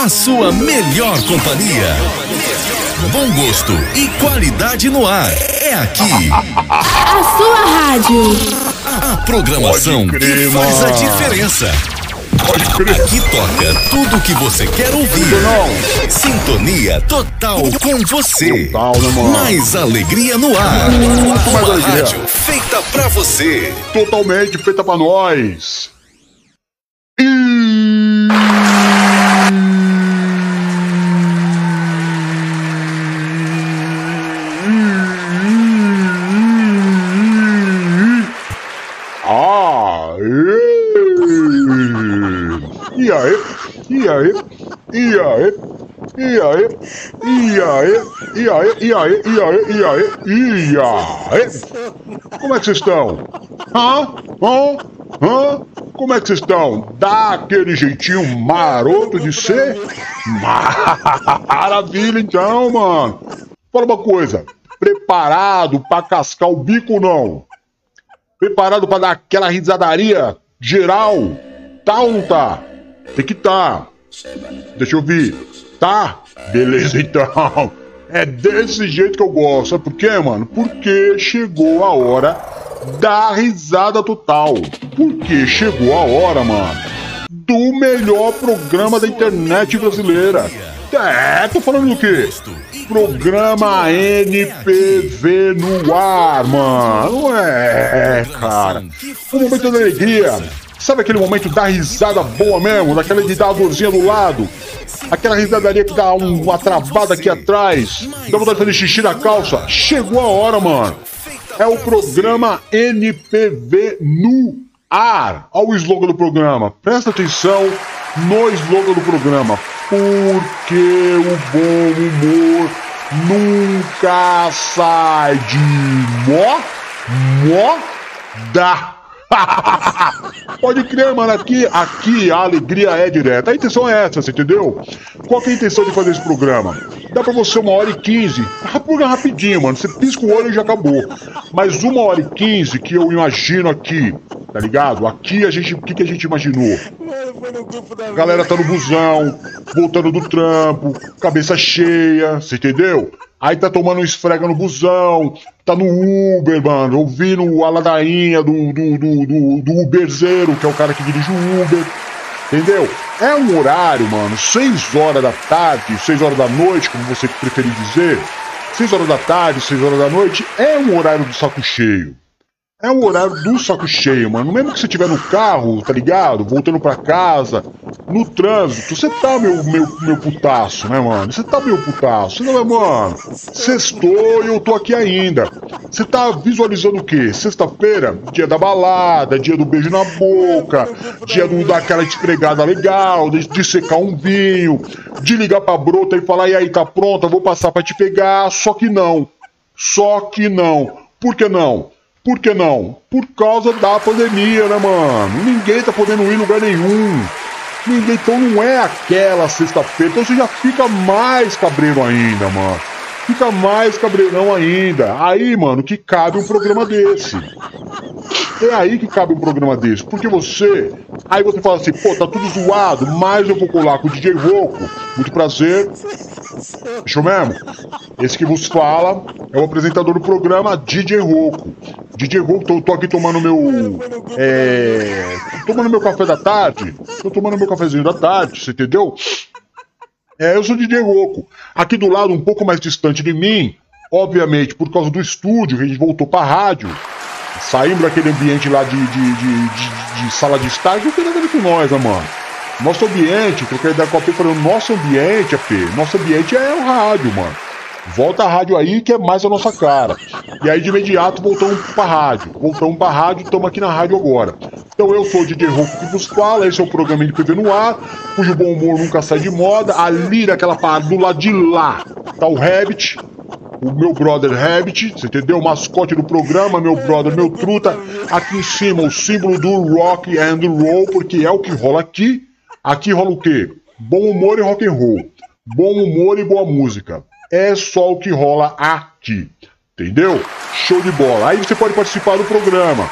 A sua melhor companhia. Bom gosto e qualidade no ar. É aqui. A sua rádio. A programação crer, que faz a diferença. Aqui toca tudo o que você quer ouvir. Sintonia total com você. Total, né? Mais alegria no ar. Mais Uma alegria. rádio feita pra você. Totalmente feita pra nós. Ah, Aí? E aí? E aí? E aí? Como é que vocês estão? Hã? Hã? Hã? Como é que vocês estão? Dá aquele jeitinho maroto de ser? Maravilha então, mano. Fala uma coisa. Preparado pra cascar o bico não? Preparado pra dar aquela risadaria geral? Tá ou não tá? Tem que tá. Deixa eu ver. Tá? Beleza então. É desse jeito que eu gosto. Sabe por quê, mano? Porque chegou a hora da risada total. Porque chegou a hora, mano, do melhor programa da internet brasileira. É, tô falando do quê? Programa NPV no ar, mano. É, cara. Um momento da alegria. Sabe aquele momento da risada boa mesmo? Daquela de dar a dorzinha do lado? Aquela risadaria que dá um- uma travada aqui atrás? Dá vontade de fazer xixi na calça? Chegou a hora, mano. É o programa NPV no ar. Olha o slogan do programa. Presta atenção no slogan do programa. Porque o bom humor nunca sai de mó, mó, da. Pode crer, mano, aqui, aqui a alegria é direta. A intenção é essa, você entendeu? Qual que é a intenção de fazer esse programa? Dá pra você uma hora e quinze. Rapura rapidinho, mano. Você pisca o olho e já acabou. Mas uma hora e quinze que eu imagino aqui, tá ligado? Aqui a gente. O que, que a gente imaginou? A galera tá no busão, voltando do trampo, cabeça cheia, você entendeu? Aí tá tomando um esfrega no busão, tá no Uber, mano, ouvindo a ladainha do, do, do, do, do Uberzeiro, que é o cara que dirige o Uber. Entendeu? É um horário, mano, 6 horas da tarde, 6 horas da noite, como você preferir dizer. 6 horas da tarde, 6 horas da noite, é um horário do saco cheio. É o horário do saco cheio, mano. Mesmo que você estiver no carro, tá ligado? Voltando pra casa, no trânsito, você tá meu, meu, meu putaço, né, mano? Você tá meu putaço. Não é, mano? Sextou e eu tô aqui ainda. Você tá visualizando o quê? Sexta-feira, dia da balada, dia do beijo na boca, dia do daquela esfregada legal, de, de secar um vinho, de ligar pra brota e falar, e aí, tá pronta? Vou passar pra te pegar. Só que não. Só que não. Por que não? Por que não? Por causa da pandemia, né, mano? Ninguém tá podendo ir em lugar nenhum. Ninguém, então não é aquela sexta-feira. Então você já fica mais cabreiro ainda, mano. Fica mais cabreirão ainda. Aí, mano, que cabe um programa desse. É aí que cabe um programa desse. Porque você. Aí você fala assim, pô, tá tudo zoado, mas eu vou colar com o DJ Roco. Muito prazer. Eu mesmo. Esse que vos fala é o apresentador do programa DJ Roco. DJ Roco, tô, tô aqui tomando meu. É. Tomando meu café da tarde. Tô tomando meu cafezinho da tarde, você entendeu? É, eu sou DJ Roco. Aqui do lado, um pouco mais distante de mim, obviamente por causa do estúdio, que a gente voltou pra rádio. Saímos daquele ambiente lá de, de, de, de- de sala de estágio, não tem nada a ver com nós, né, mano? Nosso ambiente, troquei ideia com a P falando, nosso ambiente, AP, nosso ambiente é o rádio, mano. Volta a rádio aí que é mais a nossa cara. E aí de imediato voltamos pra rádio. Voltamos pra rádio e estamos aqui na rádio agora. Então eu sou o DJ Rouco que vos fala, esse é o programa de PV no ar, cujo bom humor nunca sai de moda. Ali naquela parada do lado de lá tá o Rabbit, o meu brother Rabbit, você entendeu? O mascote do programa, meu brother, meu truta. Aqui em cima o símbolo do rock and roll, porque é o que rola aqui. Aqui rola o quê? Bom humor e rock and roll. Bom humor e boa música. É só o que rola aqui. Entendeu? Show de bola. Aí você pode participar do programa.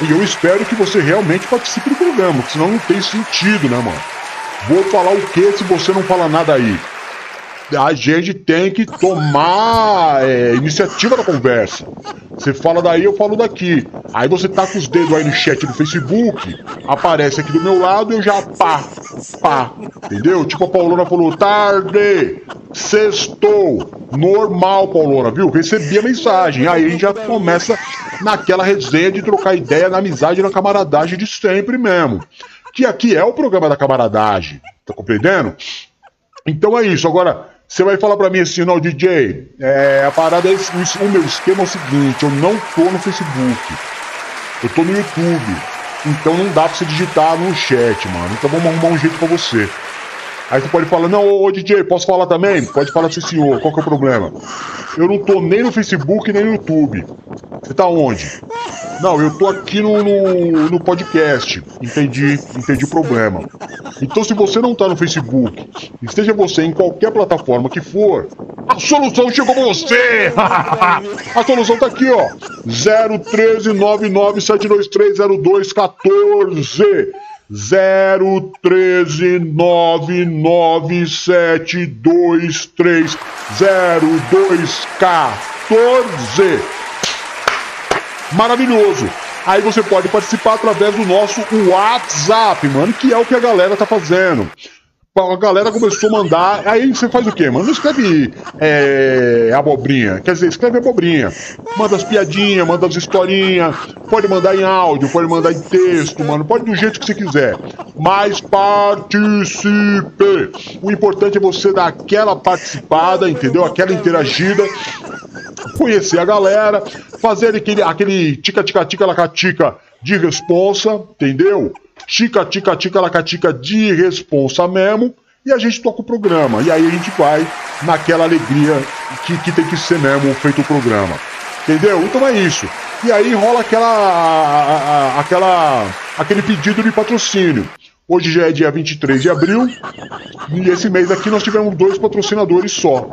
E eu espero que você realmente participe do programa, senão não tem sentido, né, mano? Vou falar o que se você não fala nada aí? A gente tem que tomar é, iniciativa da conversa. Você fala daí, eu falo daqui. Aí você tá com os dedos aí no chat do Facebook, aparece aqui do meu lado e eu já pá, pá. Entendeu? Tipo a Paulona falou, tarde, sextou. Normal, Paulona, viu? Recebi a mensagem. Aí a gente já começa naquela resenha de trocar ideia na amizade e na camaradagem de sempre mesmo. Que aqui é o programa da camaradagem. Tá compreendendo? Então é isso. Agora, você vai falar para mim assim, não, DJ, é, a parada é o, o meu esquema é o seguinte, eu não tô no Facebook, eu tô no YouTube, então não dá pra você digitar no chat, mano. Então vamos arrumar um jeito para você. Aí você pode falar, não, ô, ô, DJ, posso falar também? Pode falar sim, senhor, qual que é o problema? Eu não tô nem no Facebook nem no YouTube. Você tá onde? Não, eu tô aqui no, no, no, podcast. Entendi, entendi o problema. Então, se você não tá no Facebook, esteja você em qualquer plataforma que for, a solução chegou pra você! a solução tá aqui, ó. 013 997230214. 013 997230214. Maravilhoso! Aí você pode participar através do nosso WhatsApp, mano, que é o que a galera tá fazendo a galera começou a mandar. Aí você faz o quê, mano? Não escreve é, abobrinha. Quer dizer, escreve abobrinha. Manda as piadinhas, manda as historinhas. Pode mandar em áudio, pode mandar em texto, mano. Pode do jeito que você quiser. Mas participe. O importante é você dar aquela participada, entendeu? Aquela interagida. Conhecer a galera. Fazer aquele, aquele tica-tica-tica, lacatica de responsa, entendeu? Tica, tica, tica, lacatica de responsa mesmo, e a gente toca o programa. E aí a gente vai naquela alegria que, que tem que ser mesmo feito o programa. Entendeu? Então é isso. E aí rola aquela, aquela, aquele pedido de patrocínio. Hoje já é dia 23 de abril e esse mês aqui nós tivemos dois patrocinadores só.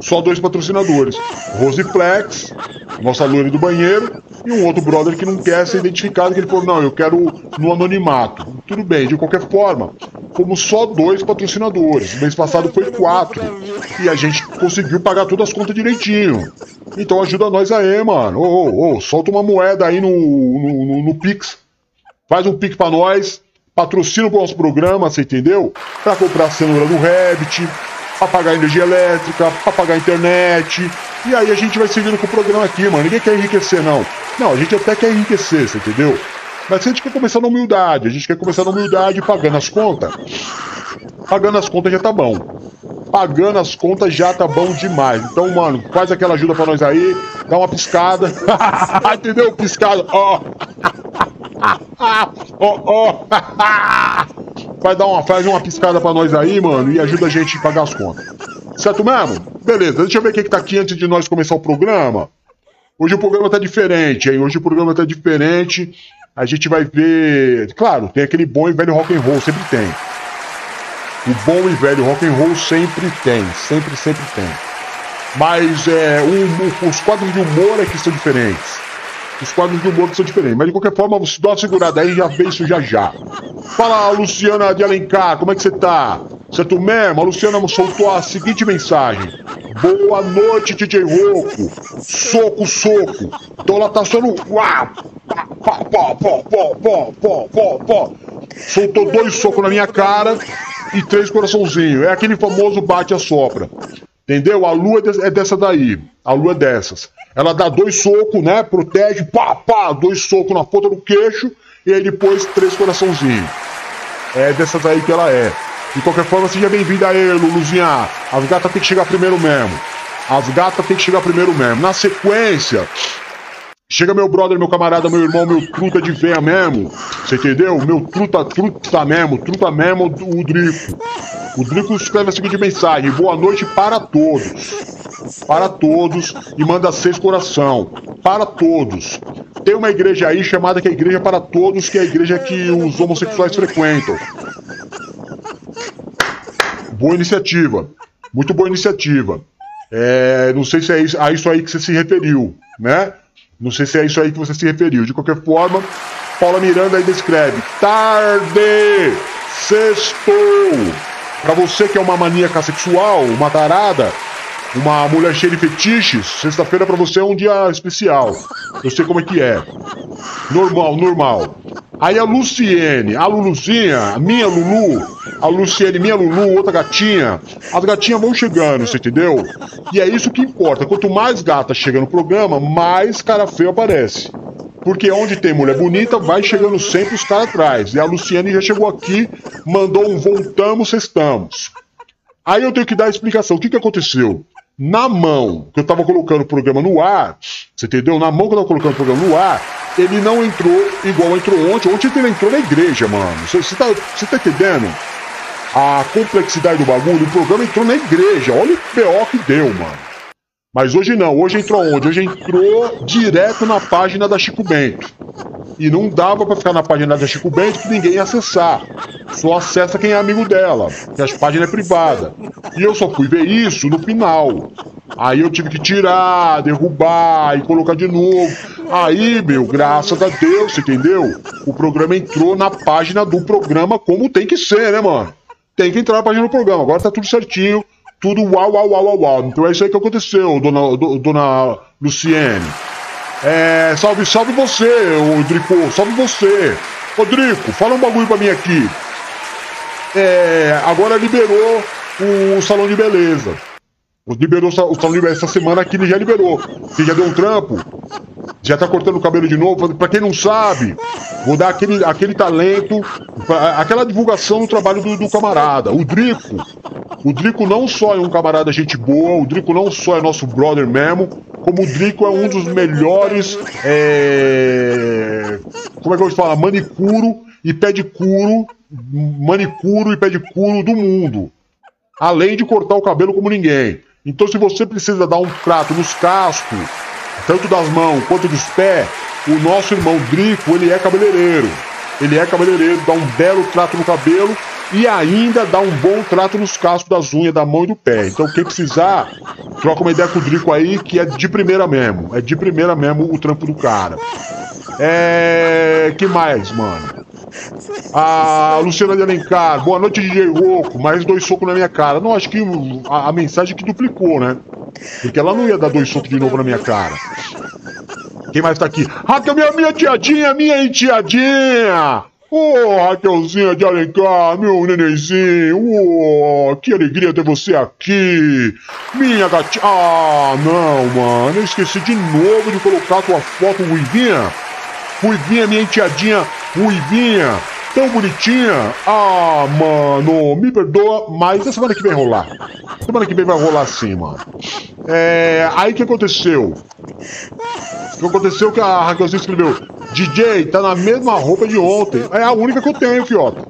Só dois patrocinadores. Rosiplex, nossa loira do banheiro, e um outro brother que não quer ser identificado, que ele falou, não, eu quero no anonimato. Tudo bem, de qualquer forma, fomos só dois patrocinadores. Mês passado foi quatro. E a gente conseguiu pagar todas as contas direitinho. Então ajuda nós aí, mano. Ô, ô, ô, solta uma moeda aí no, no, no, no Pix. Faz um Pix pra nós patrocina o nosso programa, você entendeu? Para comprar a cenoura do Rabbit, para pagar energia elétrica, para pagar internet. E aí a gente vai seguindo com o programa aqui, mano. Ninguém quer enriquecer, não. Não, a gente até quer enriquecer, você entendeu? Mas a gente quer começar na humildade, a gente quer começar na humildade pagando as contas. Pagando as contas já tá bom. Pagando as contas já tá bom demais. Então, mano, faz aquela ajuda pra nós aí, dá uma piscada. Entendeu? Piscada. Ó. Ó, ó. Vai dar uma, faz uma piscada pra nós aí, mano, e ajuda a gente a pagar as contas. Certo mesmo? Beleza, deixa eu ver o que, tá aqui antes de nós começar o programa. Hoje o programa tá diferente, hein? Hoje o programa tá diferente. A gente vai ver. Claro, tem aquele bom e velho rock and roll, sempre tem. O bom e velho rock and roll sempre tem, sempre, sempre tem. Mas é, os quadros de humor é que são diferentes. Os quadros humor que são diferentes. Mas de qualquer forma, você dá uma segurada aí já vê isso já já. Fala, Luciana de Alencar, como é que você tá? Certo mesmo? A Luciana soltou a seguinte mensagem. Boa noite, DJ Roco. Soco, soco. Então ela tá sendo. Uau! Soltou dois socos na minha cara e três coraçãozinhos. É aquele famoso bate a sopra. Entendeu? A lua é, é dessa daí. A lua é dessas. Ela dá dois socos, né? Protege, pá, pá, dois socos na ponta do queixo e aí depois três coraçãozinhos. É dessas aí que ela é. De qualquer forma, seja bem-vinda aí, Luluzinha. As gatas tem que chegar primeiro mesmo. As gatas tem que chegar primeiro mesmo. Na sequência, Chega meu brother, meu camarada, meu irmão, meu truta de véia mesmo. Você entendeu? Meu truta, truta mesmo, truta mesmo, o Drico. O Drico escreve a seguinte mensagem: Boa noite para todos. Para todos. E manda seis coração. Para todos. Tem uma igreja aí chamada que é a Igreja para Todos, que é a igreja que os homossexuais frequentam. Boa iniciativa. Muito boa iniciativa. É, não sei se é isso, a isso aí que você se referiu, né? Não sei se é isso aí que você se referiu. De qualquer forma, Paula Miranda aí descreve: tarde, Sextou! Pra você que é uma maníaca sexual, uma tarada, uma mulher cheia de fetiches, sexta-feira pra você é um dia especial. Eu sei como é que é. Normal, normal. Aí a Luciene, a Luluzinha, a minha Lulu, a Luciene, minha Lulu, outra gatinha. As gatinhas vão chegando, você entendeu? E é isso que importa. Quanto mais gata chega no programa, mais cara feio aparece. Porque onde tem mulher bonita, vai chegando sempre os caras atrás. E a Luciene já chegou aqui, mandou um voltamos, cestamos. Aí eu tenho que dar a explicação. O que, que aconteceu? Na mão que eu tava colocando o programa no ar, você entendeu? Na mão que eu tava colocando o programa no ar, ele não entrou igual entrou ontem. Ontem ele entrou na igreja, mano. Você tá, tá entendendo? A complexidade do bagulho, o programa entrou na igreja. Olha o PO que deu, mano. Mas hoje não, hoje entrou onde? Hoje entrou direto na página da Chico Bento. E não dava para ficar na página da Chico Bento que ninguém ia acessar. Só acessa quem é amigo dela, que as páginas é privada. E eu só fui ver isso no final. Aí eu tive que tirar, derrubar e colocar de novo. Aí, meu, graças a Deus, entendeu? O programa entrou na página do programa como tem que ser, né, mano? Tem que entrar na página do programa. Agora tá tudo certinho tudo uau, uau, uau, uau, uau. Então é isso aí que aconteceu, dona, do, dona Luciene. É, salve, salve você, Drico, salve você. Rodrigo, fala um bagulho pra mim aqui. É, agora liberou o salão de beleza. Liberou o salão de beleza essa semana aqui, ele já liberou. Você já deu um trampo? Já tá cortando o cabelo de novo? Pra quem não sabe, vou dar aquele, aquele talento, aquela divulgação no trabalho do, do camarada. O Drico, o Drico não só é um camarada gente boa, o Drico não só é nosso brother mesmo, como o Drico é um dos melhores. É... Como é que eu vou falar? Manicuro e pedicuro. Manicuro e pedicuro do mundo. Além de cortar o cabelo como ninguém. Então, se você precisa dar um trato nos cascos, tanto das mãos quanto dos pés, o nosso irmão Drico, ele é cabeleireiro. Ele é cabeleireiro, dá um belo trato no cabelo e ainda dá um bom trato nos cascos das unhas da mão e do pé. Então quem precisar, troca uma ideia com o Drico aí, que é de primeira mesmo. É de primeira mesmo o trampo do cara. É. que mais, mano? A Luciana de Alencar, boa noite, DJ Roco. Mais dois socos na minha cara. Não, acho que a, a mensagem que duplicou, né? Porque ela não ia dar dois socos de novo na minha cara. Quem mais tá aqui? Raquel, minha, minha tiadinha, minha enteadinha! Ô, oh, Raquelzinha de Alencar, meu nenenzinho, oh, que alegria ter você aqui. Minha gatinha. Ah, não, mano, eu esqueci de novo de colocar a tua foto, Ruivinha. Ruivinha, minha enteadinha, Ruivinha, tão bonitinha. Ah, mano, me perdoa, mas a semana que vem rolar. Semana que vem vai rolar sim, mano. É, aí que aconteceu? O que aconteceu que a Raquelzinha escreveu: DJ, tá na mesma roupa de ontem. É a única que eu tenho, Fiota.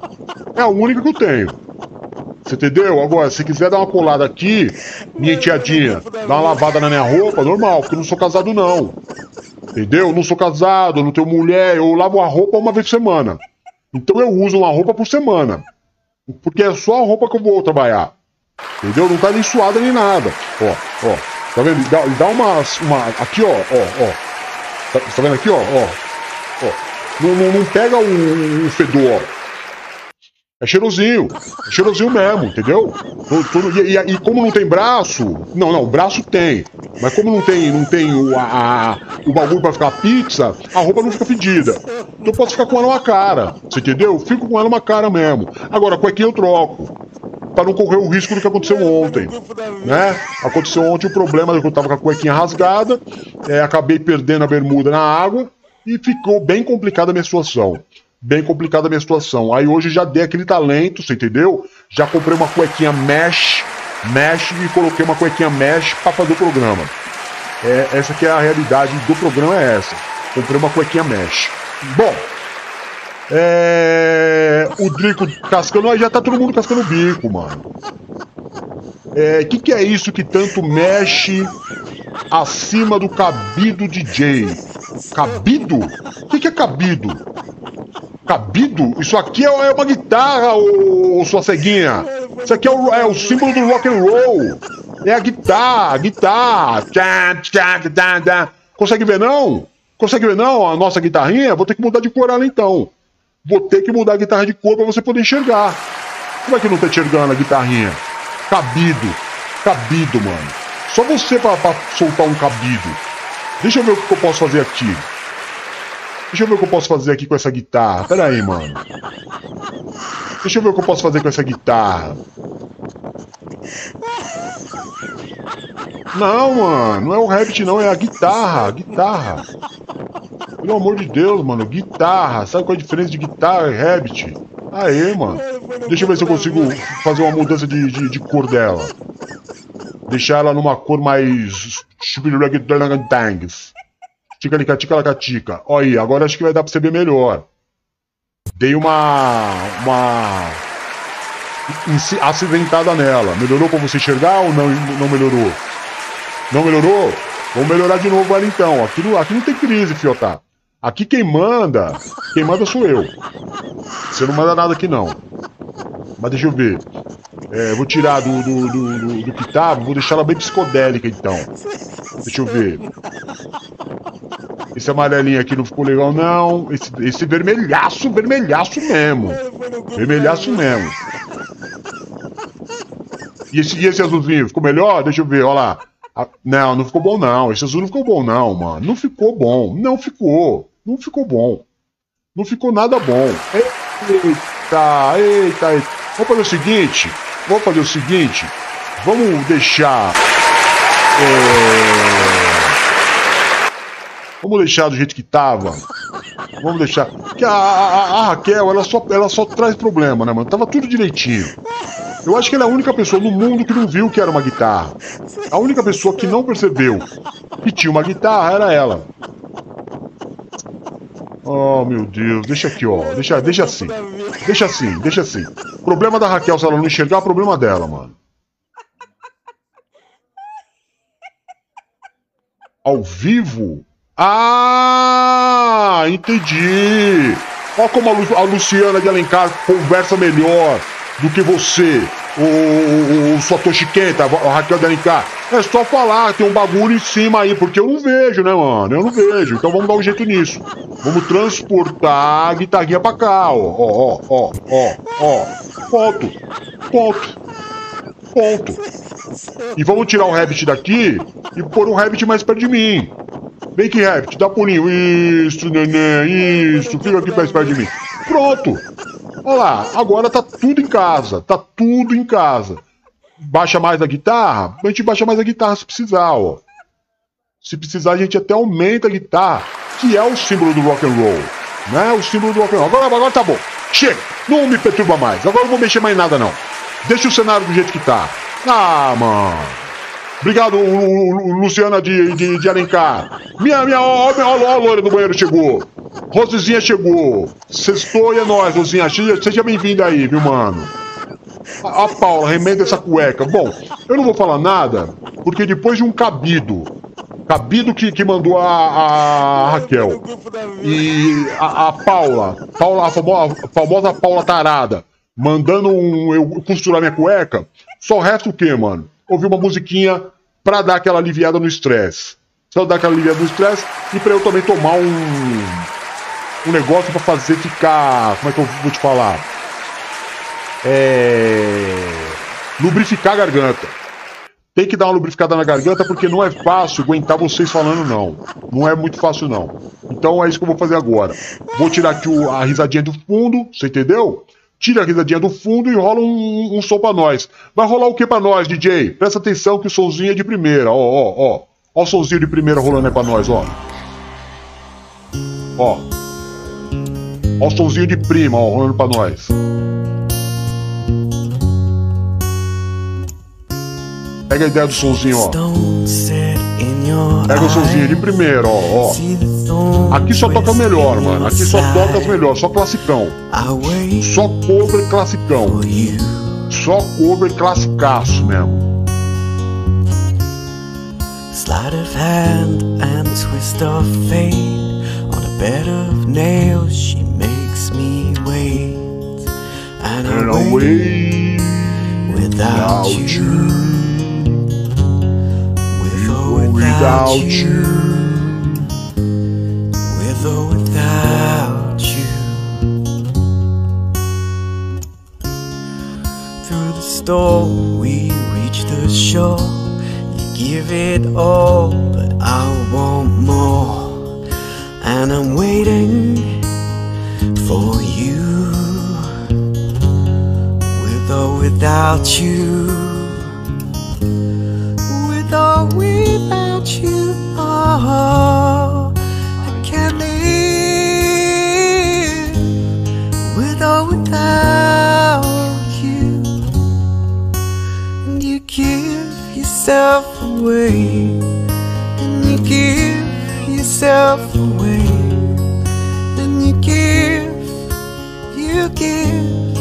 É a única que eu tenho. Você entendeu? Agora, se quiser dar uma colada aqui, minha tiadinha, dar uma lavada na minha roupa, normal, porque eu não sou casado, não. Entendeu? Eu não sou casado, não tenho mulher, eu lavo a roupa uma vez por semana. Então eu uso uma roupa por semana. Porque é só a roupa que eu vou trabalhar. Entendeu? Não tá nem suada nem nada. Ó, ó. Tá vendo? Dá, dá uma, uma. Aqui, ó, ó, ó. Tá, tá vendo aqui, ó, ó. ó. Não, não, não pega o fedor, ó. É cheirosinho. É cheirosinho mesmo, entendeu? E, e, e, como não tem braço. Não, não, o braço tem. Mas como não tem, não tem o, a, o bagulho pra ficar pizza, a roupa não fica fedida. Então eu posso ficar com ela uma cara. Você entendeu? Fico com ela uma cara mesmo. Agora, aqui eu troco. Pra não correr o risco do que aconteceu ontem. Né? Aconteceu ontem o problema que eu tava com a cuequinha rasgada. É, acabei perdendo a bermuda na água. E ficou bem complicada a minha situação bem complicada a minha situação. Aí hoje já dei aquele talento, você entendeu? Já comprei uma cuequinha mesh, mesh e coloquei uma cuequinha mesh para fazer o programa. É, essa que é a realidade do programa é essa. Comprei uma cuequinha mesh. Bom, é... o Drico cascando, aí já tá todo mundo cascando o bico, mano. É, que que é isso que tanto mexe acima do cabido DJ? Cabido? O que, que é cabido? Cabido? Isso aqui é, é uma guitarra, ô, sua ceguinha. Isso aqui é o, é o símbolo do rock and roll. É a guitarra, guitarra. Consegue ver não? Consegue ver não a nossa guitarrinha? Vou ter que mudar de cor ela então. vou ter que mudar a guitarra de cor pra você poder enxergar. Como é que não tá enxergando a guitarrinha? Cabido. Cabido, mano. Só você pra soltar um cabido. Deixa eu ver o que eu posso fazer aqui. Deixa eu ver o que eu posso fazer aqui com essa guitarra. Pera aí, mano. Deixa eu ver o que eu posso fazer com essa guitarra. Não, mano, não é o Rabbit não, é a guitarra, guitarra. Pelo amor de Deus, mano, guitarra. Sabe qual é a diferença de guitarra e Rabbit? Aê, mano. Deixa eu ver se eu consigo fazer uma mudança de, de, de cor dela. Deixar ela numa cor mais... Tica-lica-tica-lacatica. Olha aí, agora acho que vai dar pra você ver melhor. Dei uma... Uma... Acidentada nela. Melhorou pra você enxergar ou não, não melhorou? Não melhorou? Vamos melhorar de novo ela então. Aqui não, aqui não tem crise, Fiotá. Aqui quem manda, quem manda sou eu. Você não manda nada aqui não. Mas deixa eu ver. É, vou tirar do, do, do, do, do que tava, vou deixar ela bem psicodélica então. Deixa eu ver. Esse amarelinho aqui não ficou legal, não. Esse, esse vermelhaço, vermelhaço mesmo. Vermelhaço mesmo. E esse, e esse azulzinho, ficou melhor? Deixa eu ver, olha lá. Ah, não, não ficou bom não. Esse azul não ficou bom não, mano. Não ficou bom. Não ficou. Não ficou bom. Não ficou nada bom. Eita, eita, eita. Vamos fazer o seguinte. Vamos fazer o seguinte. Vamos deixar. É... Vamos deixar do jeito que tava. Vamos deixar. Que a, a, a, Raquel, ela só, ela só traz problema, né, mano? Tava tudo direitinho. Eu acho que ela é a única pessoa no mundo que não viu que era uma guitarra. A única pessoa que não percebeu que tinha uma guitarra era ela. Oh, meu Deus. Deixa aqui, ó. Deixa, deixa assim. Deixa assim, deixa assim. Problema da Raquel, se ela não enxergar, é problema dela, mano. Ao vivo? Ah, entendi. Olha como a, Lu a Luciana de Alencar conversa melhor do que você, o, o, o Satoshi Kenta, a Raquel de Alencar. É só falar, tem um bagulho em cima aí, porque eu não vejo, né, mano? Eu não vejo. Então vamos dar um jeito nisso. Vamos transportar a guitarrinha pra cá, ó, ó, ó, ó, ó. Ponto. Ponto. Ponto. E vamos tirar o Rabbit daqui e pôr o Rabbit mais perto de mim. Vem aqui, Rabbit, dá pulinho. Isso, neném, isso. Fica aqui mais perto de mim. Pronto. Olha lá, agora tá tudo em casa. Tá tudo em casa. Baixa mais a guitarra? A gente baixa mais a guitarra se precisar, ó. Se precisar, a gente até aumenta a guitarra, que é o símbolo do rock and roll. Né? O símbolo do rock and roll. Agora, agora tá bom. Chega! Não me perturba mais. Agora não vou mexer mais em nada, não. Deixa o cenário do jeito que tá. Ah, mano. Obrigado, Luciana de, de, de Alencar. Minha, minha, ó, ó, ó, a loira do banheiro chegou. Rosizinha chegou. Sextou e é nóis, Rosizinha. Seja bem-vinda aí, viu, mano? A, a Paula, remenda essa cueca. Bom, eu não vou falar nada, porque depois de um cabido, cabido que, que mandou a, a Raquel, e a, a Paula, Paula a, famosa, a famosa Paula Tarada, mandando um, eu costurar minha cueca, só resta o quê, mano? Ouvir uma musiquinha pra dar aquela aliviada no estresse. Só dar aquela aliviada no estresse e pra eu também tomar um, um negócio pra fazer ficar. Como é que eu vou te falar? É. Lubrificar a garganta. Tem que dar uma lubrificada na garganta porque não é fácil aguentar vocês falando não. Não é muito fácil não. Então é isso que eu vou fazer agora. Vou tirar aqui o, a risadinha do fundo, você entendeu? Tira a risadinha do fundo e rola um, um som pra nós. Vai rolar o que pra nós, DJ? Presta atenção que o somzinho é de primeira, ó, ó, ó. Ó o somzinho de primeira rolando aí pra nós, ó. Ó. Ó o somzinho de prima, ó, rolando pra nós. Pega a ideia do somzinho, ó. Pega o somzinho de primeira, ó, ó. Aqui só toca melhor, mano. Aqui só toca as melhores, só classicão. Só cover classicão. Só cover classicaço mesmo. Sleight of hand and twist of fate On a bed of nails she makes me wait And I wait without you without you. With or without you. Through the storm, we reach the shore. You give it all, but I want more. And I'm waiting for you. With or without you. Or without you. Oh, I can't live with or without you. And you give yourself away. And you give yourself away. And you give, you give,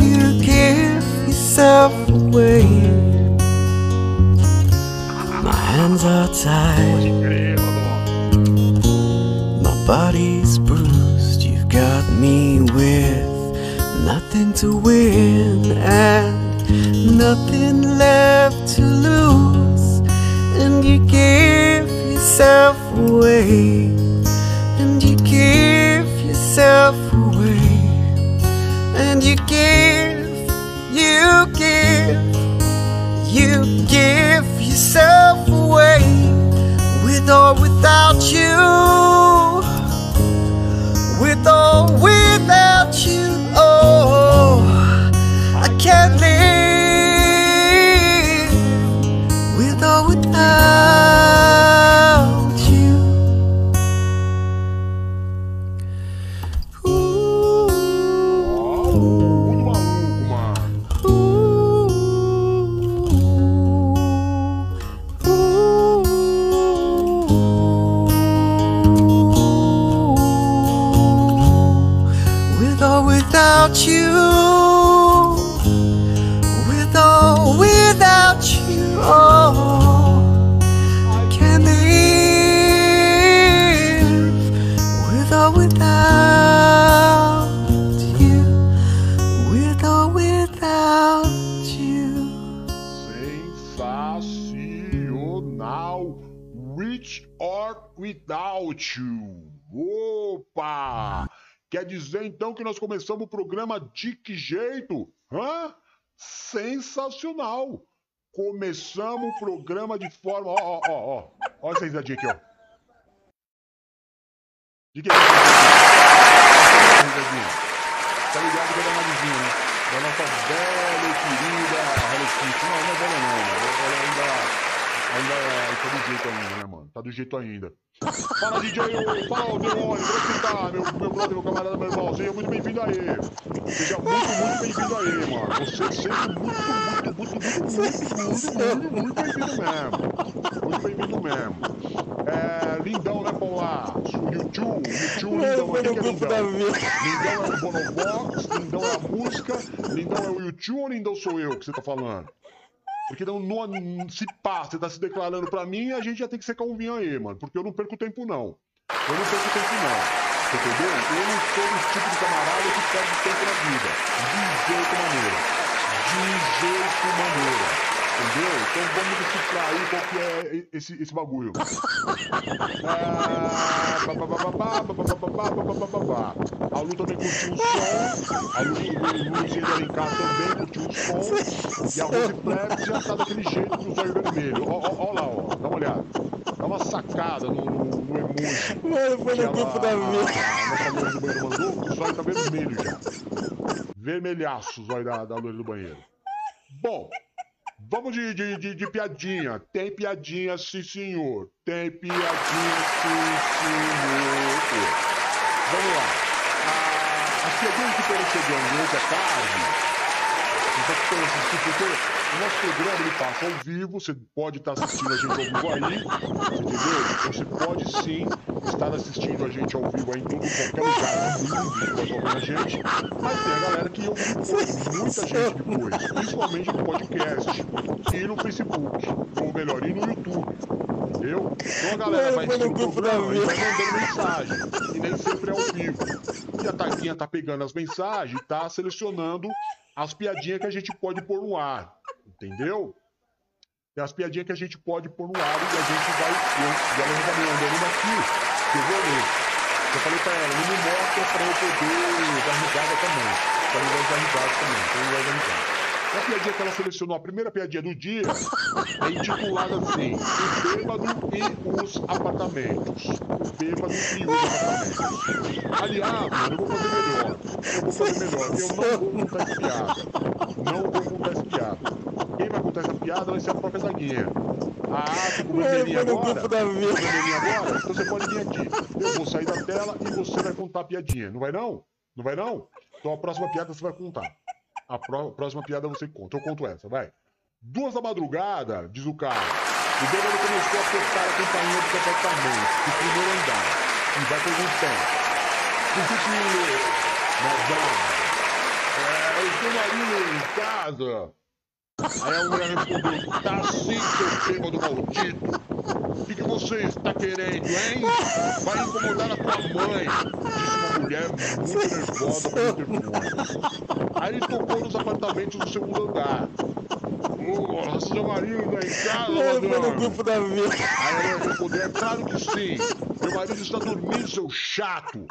you give yourself away. Hands are tied. My body's bruised, you've got me with nothing to win and nothing left to lose. And you give yourself away, and you give yourself away, and you give, you give, you give yourself away with or without you. With or without dizer então que nós começamos o programa de que jeito? Hã? Sensacional! Começamos o programa de forma. Ó, ó, ó, ó. Olha essa risadinha aqui, ó. De que jeito? Tá ligado que é da Marizinha, né? Da nossa bela e querida Hello Kitty. Não, não é velha não. Ela ainda. Ainda é, tá do jeito ainda, né, mano? Tá do jeito ainda. Fala, DJ, fala, ô, demônio, como é que tá, meu, meu brother, meu camarada, meu irmão? Seja muito bem-vindo aí. Seja muito, muito bem-vindo aí, mano. Você é sempre muito, muito, muito, muito, muito, muito, muito, muito bem-vindo mesmo. Muito bem-vindo mesmo. É, lindão, né, Paula? O YouTube, YouTube, lindão, aqui que é lindão. Lindão é o Bonovox, lindão é a música, lindão é o YouTube ou lindão sou eu que você tá falando? Porque não, não, se passa, você tá se declarando pra mim, a gente já tem que secar um aí, mano. Porque eu não perco tempo, não. Eu não perco tempo, não. Você entendeu? Eu não sou do tipo de camarada que perde tempo na vida. De jeito maneira. De jeito maneira. Entendeu? Então vamos decifrar aí qual que é esse, esse bagulho. A Lu também curtiu o som. A Lu Luzinha da LK também curtiu o som. E a Rose Pleb já tá daquele jeito com o zóio vermelho. Olha lá, ó. Dá uma olhada. Dá uma sacada no, no emoji. Mano, foi no grupo da vida. A nossa do banheiro mandou, o zóio tá vermelho já. Vermelhaço o zóio da, da loira do banheiro. Bom vamos de, de, de, de piadinha. Tem piadinha, sim senhor. Tem piadinha, sim senhor. Vamos lá. Ah, as piadinhas que foram chegando durante a tarde, você que porque o nosso programa ele passa ao vivo, você pode estar assistindo a gente ao vivo aí, entendeu? Você pode sim estar assistindo a gente ao vivo aí em todo qualquer lugar do mundo que vai ouvir a gente, mas tem a galera que ouve depois, muita gente depois, principalmente no podcast e no Facebook, ou melhor, e no YouTube. Entendeu? Então a galera vai assistir o programa e vai mandando mensagem. E nem sempre é ao vivo. E a Taquinha tá pegando as mensagens e tá selecionando as piadinhas que a gente pode pôr no ar. Entendeu? Tem as piadinhas que a gente pode pôr no ar e a gente vai. Eu, ela já me mandando aqui, que eu vou ler. Eu falei pra ela, não me mostra pra eu poder dar risada também. Pra eu dar risada também. Pra eu dar risada. A piadinha que ela selecionou, a primeira piadinha do dia, é intitulada assim: O bêbado e os apartamentos. O bêbado e os apartamentos. Aliás, eu vou fazer melhor. Eu vou fazer melhor. Eu não vou contar essa piada. Não vou contar essa piada. Quem vai contar essa piada vai ser a própria Zaguinha. Ah, tu com no agora? com vermelhinho agora? Então você pode vir aqui. Eu vou sair da tela e você vai contar a piadinha. Não vai não? Não vai não? Então a próxima piada você vai contar. A pró- próxima piada você conta. Eu conto essa, vai. Duas da madrugada, diz o cara. O bêbado começou a apertar a campainha do apartamento, do primeiro andar. E vai perguntando. Por que que... Madame, é, o seu marido em casa? Aí a mulher respondeu, tá sim, seu bêbado maldito. O que, que você está querendo, hein? Vai incomodar a tua mãe, disse uma mulher muito nervosa pelo telefone. Aí ele tocou nos apartamentos do segundo andar. Ô, seu marido tá em casa, Mano, foi no grupo da vida. Aí ela respondeu, é claro que sim. Meu marido está dormindo, seu chato.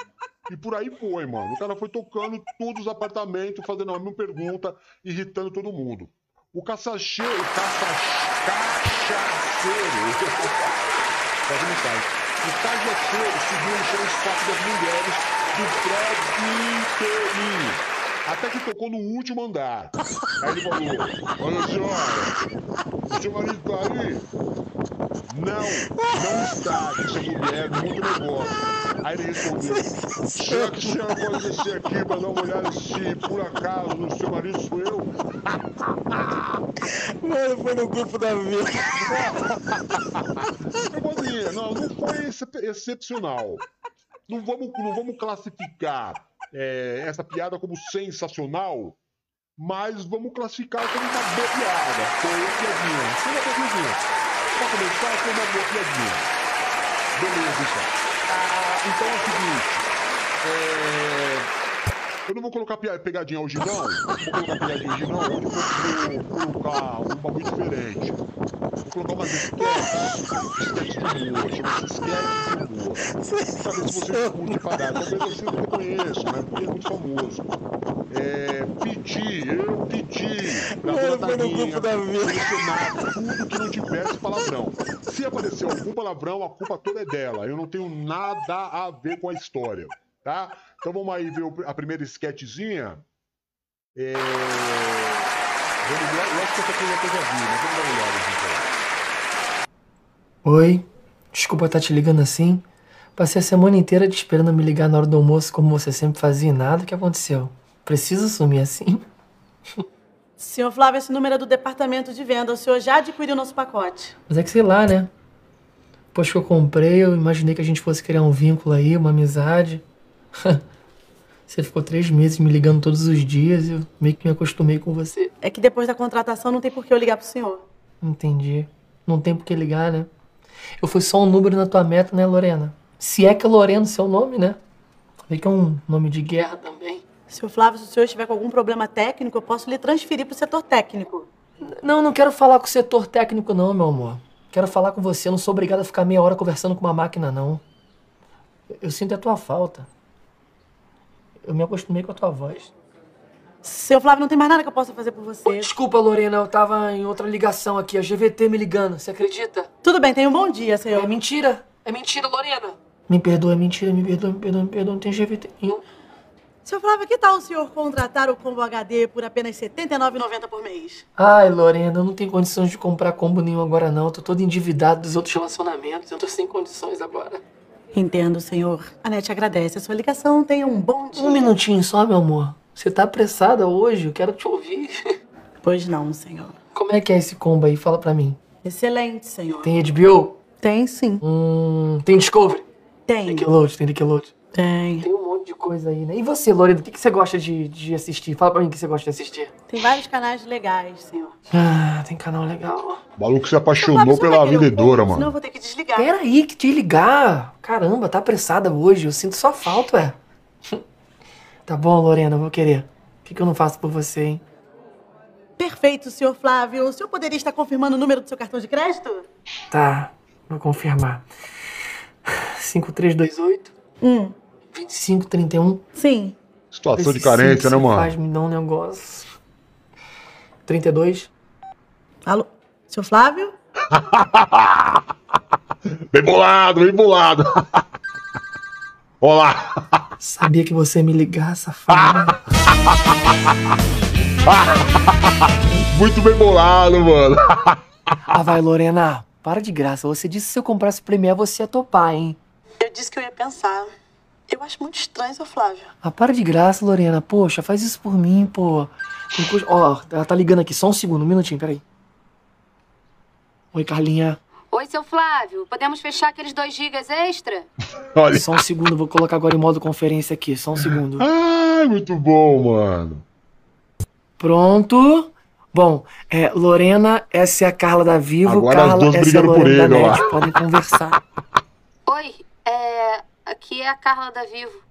E por aí foi, mano. O cara foi tocando todos os apartamentos, fazendo a mesma pergunta, irritando todo mundo. O caçacheiro, o caça, cachaceiro, quase me cai. O cachaceiro subiu no chão espaço das mulheres do prédio inteirinho. Até que tocou no último andar. Aí ele falou, olha senhora, o seu marido tá aí? Não, não está, disse a mulher, muito nervosa. Aí ele respondeu: Será que a pode descer aqui para dar uma olhada se por acaso o seu marido sou eu? Mano, foi no grupo da vida. Eu não, não foi excep- excepcional. Não vamos, não vamos classificar é, essa piada como sensacional, mas vamos classificar como uma boa piada. Foi uma piadinha. Foi boa piadinha. Pra começar, foi uma boa piadinha. Beleza, então. É o Eu não vou colocar pegadinha não. Não vou colocar pegadinha não. Hoje eu vou, colocar um bagulho diferente. Vou colocar umas sketches. Sketches de humor. Chama-se sketches de humor. Pra ver se você curte parar. Talvez você não conheça, né? Porque é muito famoso. É, pedi, eu pedi pra Mano, foi no grupo da vida. tudo que não tivesse palavrão. Se aparecer algum palavrão, a culpa toda é dela. Eu não tenho nada a ver com a história, tá? Então vamos aí ver a primeira sketchzinha. É... Eu acho que essa coisa eu já vi, mas vamos dar uma olhada então. Oi, desculpa estar te ligando assim. Passei a semana inteira te esperando me ligar na hora do almoço, como você sempre fazia e nada. O que aconteceu? Precisa sumir assim? Senhor Flávio, esse número é do departamento de venda. O senhor já adquiriu nosso pacote. Mas é que sei lá, né? Depois que eu comprei, eu imaginei que a gente fosse criar um vínculo aí, uma amizade. você ficou três meses me ligando todos os dias e eu meio que me acostumei com você. É que depois da contratação não tem por que eu ligar pro senhor. Entendi. Não tem por que ligar, né? Eu fui só um número na tua meta, né, Lorena? Se é que é Lorena o seu nome, né? Vê que é um nome de guerra também. Senhor Flávio, se o senhor estiver com algum problema técnico, eu posso lhe transferir pro setor técnico. Não, não quero falar com o setor técnico, não, meu amor. Quero falar com você. Eu não sou obrigado a ficar meia hora conversando com uma máquina, não. Eu sinto a tua falta. Eu me acostumei com a tua voz. Senhor Flávio, não tem mais nada que eu possa fazer por você. Desculpa, Lorena, eu tava em outra ligação aqui, a GVT me ligando. Você acredita? Tudo bem, tenha um bom dia, É senhor. mentira. É mentira, Lorena. Me perdoa, é mentira, me perdoa, me perdoa, me perdoa. Não tem GVT nenhum. Senhor Flávio, que tal o senhor contratar o combo HD por apenas R$ 79,90 por mês? Ai, Lorena, eu não tenho condições de comprar combo nenhum agora, não. Eu tô todo endividado dos outros relacionamentos. Eu tô sem condições agora. Entendo, senhor. A NET agradece a sua ligação. Tenha um bom dia. Um minutinho só, meu amor. Você tá apressada hoje? Eu quero te ouvir. Pois não, senhor. Como é que é esse combo aí? Fala pra mim. Excelente, senhor. Tem HBO? Tem sim. Hum, tem Discovery? Tem. Nickelodeon, tem Nickelodeon. Tem. Tem um monte de coisa aí, né? E você, Lorena, o que, que você gosta de, de assistir? Fala pra mim o que você gosta de assistir. Tem vários canais legais, senhor. Ah, tem canal legal. O maluco se apaixonou pela vendedora, combo, Senão eu mano. vou ter que desligar. Peraí, que te ligar. Caramba, tá apressada hoje. Eu sinto só falta, ué. Tá bom, Lorena, eu vou querer. O que, que eu não faço por você, hein? Perfeito, senhor Flávio. O senhor poderia estar confirmando o número do seu cartão de crédito? Tá, vou confirmar. 5328 Hum, 2531 sim. Situação de carência, né, mano? Faz me dar um negócio. 32. Alô? Seu Flávio? Bem bolado, bem bolado. Olá. Sabia que você ia me ligar, safado. Muito bem bolado, mano. ah, vai, Lorena. Para de graça. Você disse que se eu comprasse o Premiere, você ia topar, hein? Eu disse que eu ia pensar. Eu acho muito estranho, seu Flávio. Ah, para de graça, Lorena. Poxa, faz isso por mim, pô. Ó, oh, ela tá ligando aqui. Só um segundo, um minutinho, peraí. Oi, Carlinha. Oi, seu Flávio. Podemos fechar aqueles 2 gigas extra? Olha. Só um segundo, vou colocar agora em modo conferência aqui. Só um segundo. Ah, muito bom, mano. Pronto. Bom, é, Lorena, essa é a Carla da Vivo. Agora Carla, as duas essa é a brigando por ele, da ó. Net. Podem conversar. Oi, é. Aqui é a Carla da Vivo.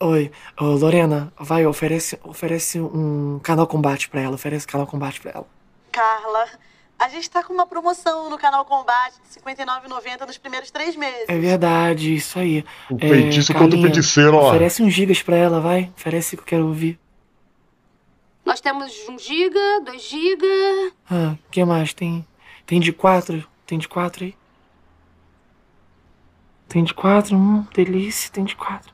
Oi, Ô, Lorena, vai, oferece, oferece um canal combate pra ela. Oferece canal combate pra ela. Carla, a gente tá com uma promoção no canal Combate de R$ 59,90 nos primeiros três meses. É verdade, isso aí. O feitiço contra o Carlinha, feiticeiro, ó. Oferece uns gigas pra ela, vai. Oferece que eu quero ouvir. Nós temos 1 giga, 2 giga. Ah, o que mais? Tem, tem de quatro? Tem de quatro aí? Tem de quatro? Hum, delícia, tem de quatro.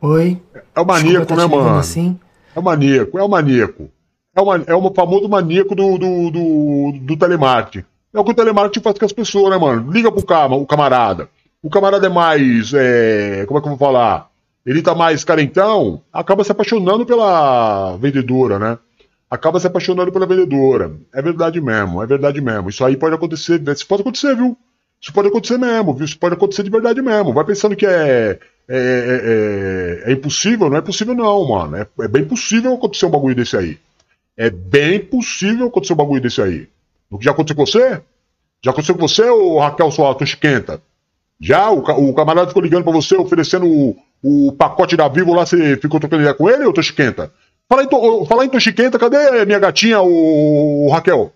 Oi? É o maníaco, Desculpa, tá né, mano? Assim? É o maníaco, é o maníaco. É o, man- é o famoso maníaco do, do, do, do telemarketing. É o que o telemarketing faz com as pessoas, né, mano? Liga pro cama, o camarada. O camarada é mais. é, como é que eu vou falar? Ele tá mais carentão, acaba se apaixonando pela vendedora, né? Acaba se apaixonando pela vendedora. É verdade mesmo, é verdade mesmo. Isso aí pode acontecer, isso pode acontecer, viu? Isso pode acontecer mesmo, viu? Isso pode acontecer de verdade mesmo. Vai pensando que é, é, é, é- é impossível, não é possível não, mano. É, é bem possível acontecer um bagulho desse aí. É bem possível acontecer um bagulho desse aí. O que já aconteceu com você? Já aconteceu com você, ô Raquel, sua toshiquenta? Já? O, o camarada ficou ligando pra você, oferecendo o, o pacote da Vivo lá, você ficou trocando ideia com ele, ô toshiquenta? Fala ô, fala cadê minha gatinha, ô, ô Raquel?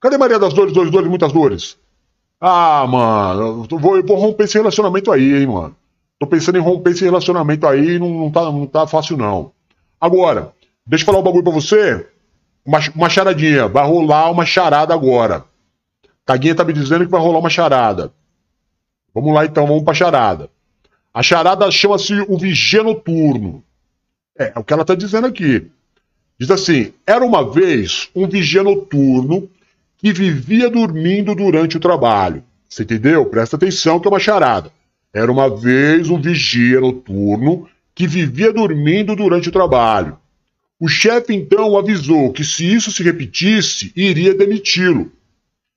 Cadê Maria das Dores, Dores, Dores, Muitas Dores? Ah, mano, eu vou, eu vou romper esse relacionamento aí, hein, mano. Tô pensando em romper esse relacionamento aí, não, não, tá, não tá fácil, não. Agora, deixa eu falar um bagulho pra você. Uma, uma charadinha, vai rolar uma charada agora. Caguinha tá me dizendo que vai rolar uma charada. Vamos lá então, vamos pra charada. A charada chama-se o Vigia Noturno. É, é o que ela tá dizendo aqui. Diz assim: era uma vez um vigia noturno que vivia dormindo durante o trabalho. Você entendeu? Presta atenção que é uma charada. Era uma vez um vigia noturno que vivia dormindo durante o trabalho. O chefe então avisou que se isso se repetisse, iria demiti-lo.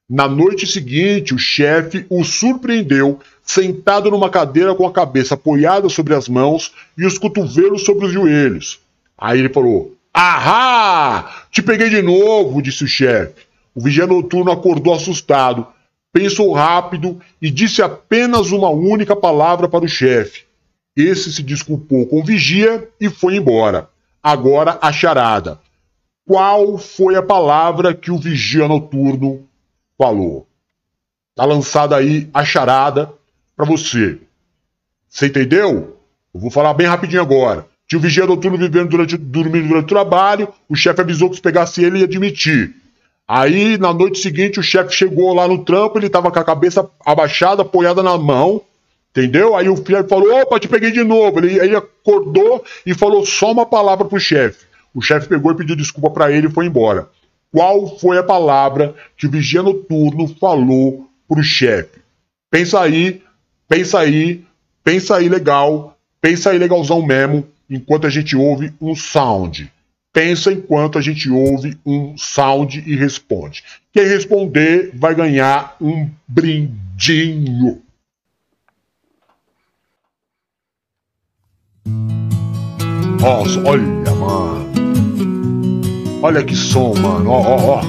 Na noite seguinte, o chefe o surpreendeu sentado numa cadeira com a cabeça apoiada sobre as mãos e os cotovelos sobre os joelhos. Aí ele falou: Ahá! Te peguei de novo, disse o chefe. O vigia noturno acordou assustado, pensou rápido e disse apenas uma única palavra para o chefe. Esse se desculpou com o vigia e foi embora. Agora a charada. Qual foi a palavra que o vigia noturno falou? Tá lançada aí a charada para você. Você entendeu? Eu vou falar bem rapidinho agora. Tinha o vigia noturno vivendo durante, dormindo durante o trabalho, o chefe avisou que se pegasse ele ia admitir. Aí, na noite seguinte, o chefe chegou lá no trampo, ele tava com a cabeça abaixada, apoiada na mão, entendeu? Aí o chefe falou, opa, te peguei de novo. Ele, ele acordou e falou só uma palavra pro chefe. O chefe pegou e pediu desculpa para ele e foi embora. Qual foi a palavra que o vigia noturno falou pro chefe? Pensa aí, pensa aí, pensa aí legal, pensa aí legalzão mesmo, enquanto a gente ouve um sound. Pensa enquanto a gente ouve um sound e responde. Quem responder vai ganhar um brindinho. Nossa, olha, mano. Olha que som, mano. Ó, ó, ó.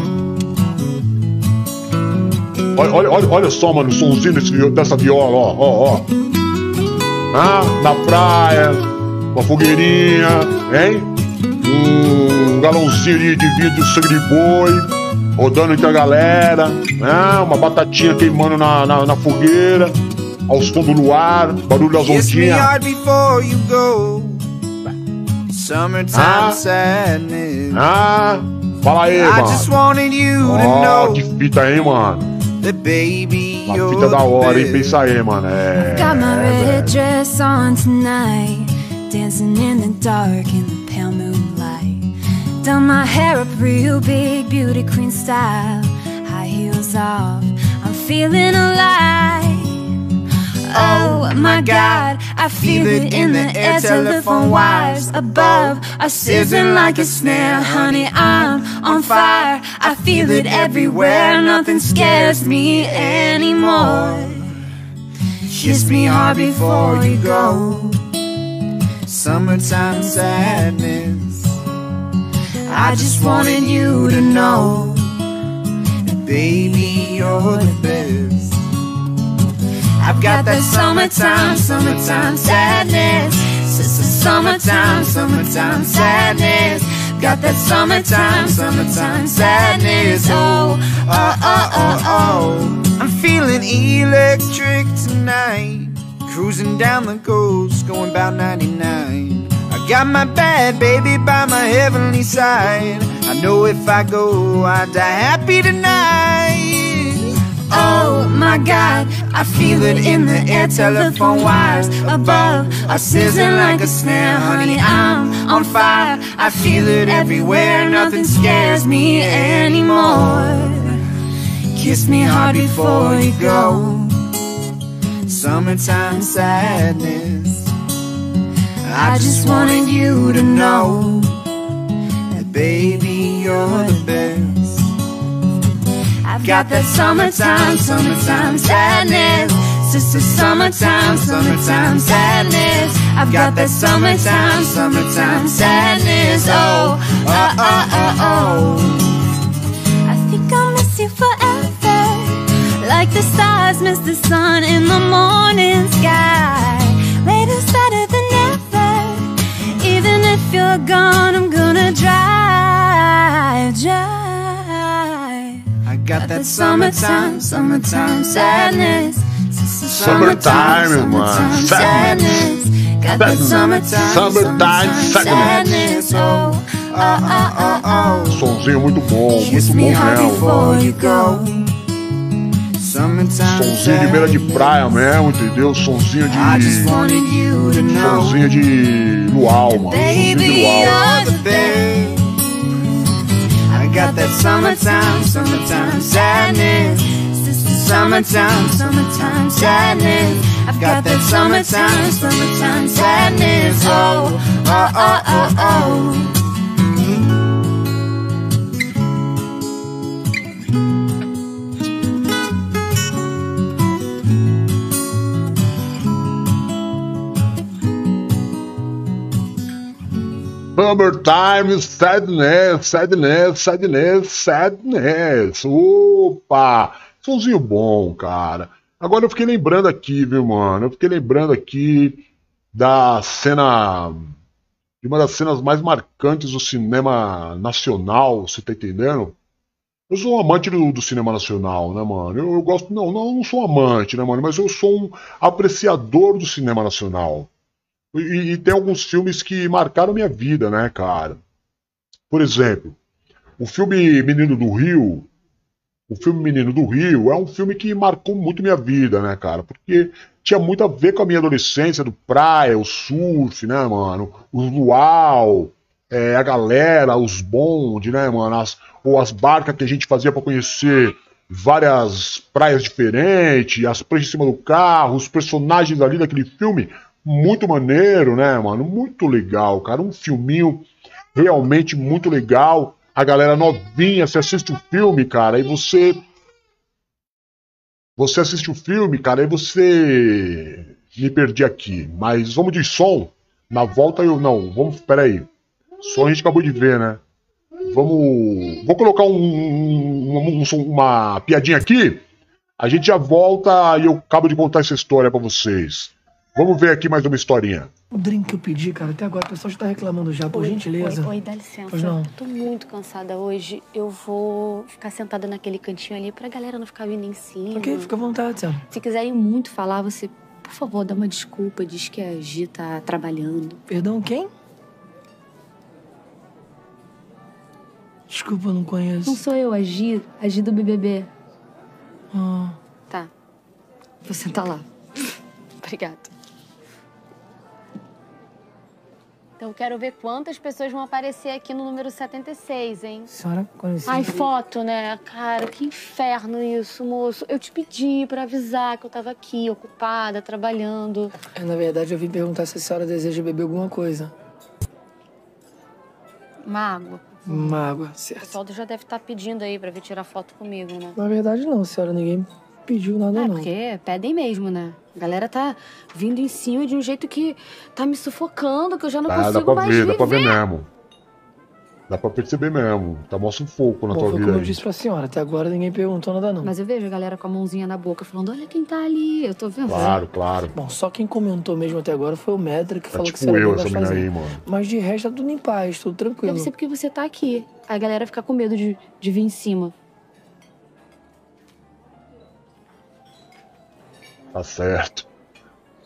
Olha, olha, olha, olha só, mano, o somzinho desse, dessa viola, ó, ó, ó. Ah, na praia, uma fogueirinha, hein? Um galãozinho de, vidro sangue de boi, rodando entre a galera, né? Uma batatinha queimando na, na, na fogueira, ao som do luar, barulho das Kiss me ondinhas. hard before you go. Summertime sadness. Ah, fala aí, I just mano. wanted you to Ó, know que fita, hein, mano? that baby Uma you're fita da hora, hein? the Pensa aí, mano. É. Got my red dress on tonight, dancing in the dark in the pale moonlight. Done my hair up real big, beauty queen style, high heels off. I'm feeling alive. Oh my God, I feel it in the air. Telephone wires above are sizzling like a snare. Honey, I'm on fire. I feel it everywhere. Nothing scares me anymore. Kiss me hard before you go. Summertime sadness. I just wanted you to know that baby you're the best. I've got that summertime, summertime sadness. It's the summertime, summertime sadness. Got that summertime, summertime sadness. Oh, oh, oh, oh, oh. I'm feeling electric tonight. Cruising down the coast, going about 99. Got my bad baby by my heavenly side. I know if I go, I die happy tonight. Oh my God, I feel it in the air. Telephone wires above are sizzling like a snare. Honey, I'm on fire. I feel it everywhere. Nothing scares me anymore. Kiss me hard before you go. Summertime sadness. I just wanted you to know that baby you're the best. I've got that summertime, summertime sadness. Sister, summertime, summertime sadness. I've got that summertime, summertime sadness. Oh, oh, oh, oh, oh. I think I'll miss you forever. Like the stars miss the sun in the morning sky. Later's better you're gone, I'm gonna drive, drive. I got that summertime, summertime sadness. Summertime, mano. Sadness. Got that summertime, Summertime sadness. Oh, oh, oh, oh, oh. Sonzinho muito bom, muito bom mesmo. Sonzinho de beira de praia mesmo, entendeu? Sonzinho de. Sonzinho de luau, mano. Sonzinho de Baby, luau. you're the best. I got that summertime, summertime sadness. Summertime, summertime sadness. I've got that summertime, summertime sadness. Oh, oh, oh, oh, oh. Summertime Sadness, Sadness, Sadness, Sadness. Opa! Sonzinho bom, cara. Agora eu fiquei lembrando aqui, viu, mano? Eu fiquei lembrando aqui da cena. De uma das cenas mais marcantes do cinema nacional, você tá entendendo? Eu sou um amante do, do cinema nacional, né, mano? Eu, eu gosto. Não, não, eu não sou amante, né, mano? Mas eu sou um apreciador do cinema nacional. E, e tem alguns filmes que marcaram minha vida, né, cara? Por exemplo, o filme Menino do Rio. O filme Menino do Rio é um filme que marcou muito minha vida, né, cara? Porque tinha muito a ver com a minha adolescência, do praia, o surf, né, mano? O luau, é, a galera, os bondes, né, mano? As, ou as barcas que a gente fazia para conhecer várias praias diferentes, as pranchas em cima do carro, os personagens ali daquele filme. Muito maneiro, né, mano? Muito legal, cara. Um filminho realmente muito legal. A galera novinha, você assiste o filme, cara, e você. Você assiste o filme, cara, e você. Me perdi aqui. Mas vamos de som. Na volta eu. Não, vamos. Peraí. Som a gente acabou de ver, né? Vamos. Vou colocar um, um- um- um- uma piadinha aqui. A gente já volta e eu acabo de contar essa história pra vocês. Vamos ver aqui mais uma historinha. O drink que eu pedi, cara, até agora o pessoal já tá reclamando já, por Oi, gentileza. Oi, oi, dá licença. Pois não. Tô muito cansada hoje. Eu vou ficar sentada naquele cantinho ali pra galera não ficar vindo em cima. Ok, fica à vontade, Sam. Se quiserem muito falar, você, por favor, dá uma desculpa. Diz que a Gi tá trabalhando. Perdão, quem? Desculpa, eu não conheço. Não sou eu, a Gi, a Gi do BBB. Ah, Tá. Vou sentar lá. Obrigada. Então eu quero ver quantas pessoas vão aparecer aqui no número 76, hein? senhora, licença. Ai, foto, né? Cara, que inferno isso, moço. Eu te pedi pra avisar que eu tava aqui, ocupada, trabalhando. É, Na verdade, eu vim perguntar se a senhora deseja beber alguma coisa. Uma água. Uma água, O certo. pessoal já deve estar pedindo aí pra vir tirar foto comigo, né? Na verdade, não, senhora. Ninguém pediu nada, É, não. porque pedem mesmo, né? A galera tá vindo em cima de um jeito que tá me sufocando, que eu já não Ah, dá consigo pra mais ver, viver. dá pra ver mesmo. Dá pra perceber mesmo. Tá mó sufoco na Bom, tua foi vida como eu aí. disse pra senhora. Até agora ninguém perguntou nada, não. Mas eu vejo a galera com a mãozinha na boca falando, olha quem tá ali, eu tô vendo. Claro, claro. Bom, só quem comentou mesmo até agora foi o Medra, que Tá falou que tipo você era eu, essa aí, mano. Mas de resto, tá tudo em paz, tudo tranquilo. Deve ser porque você tá aqui. Aí a galera fica com medo de, de vir em cima. Tá certo.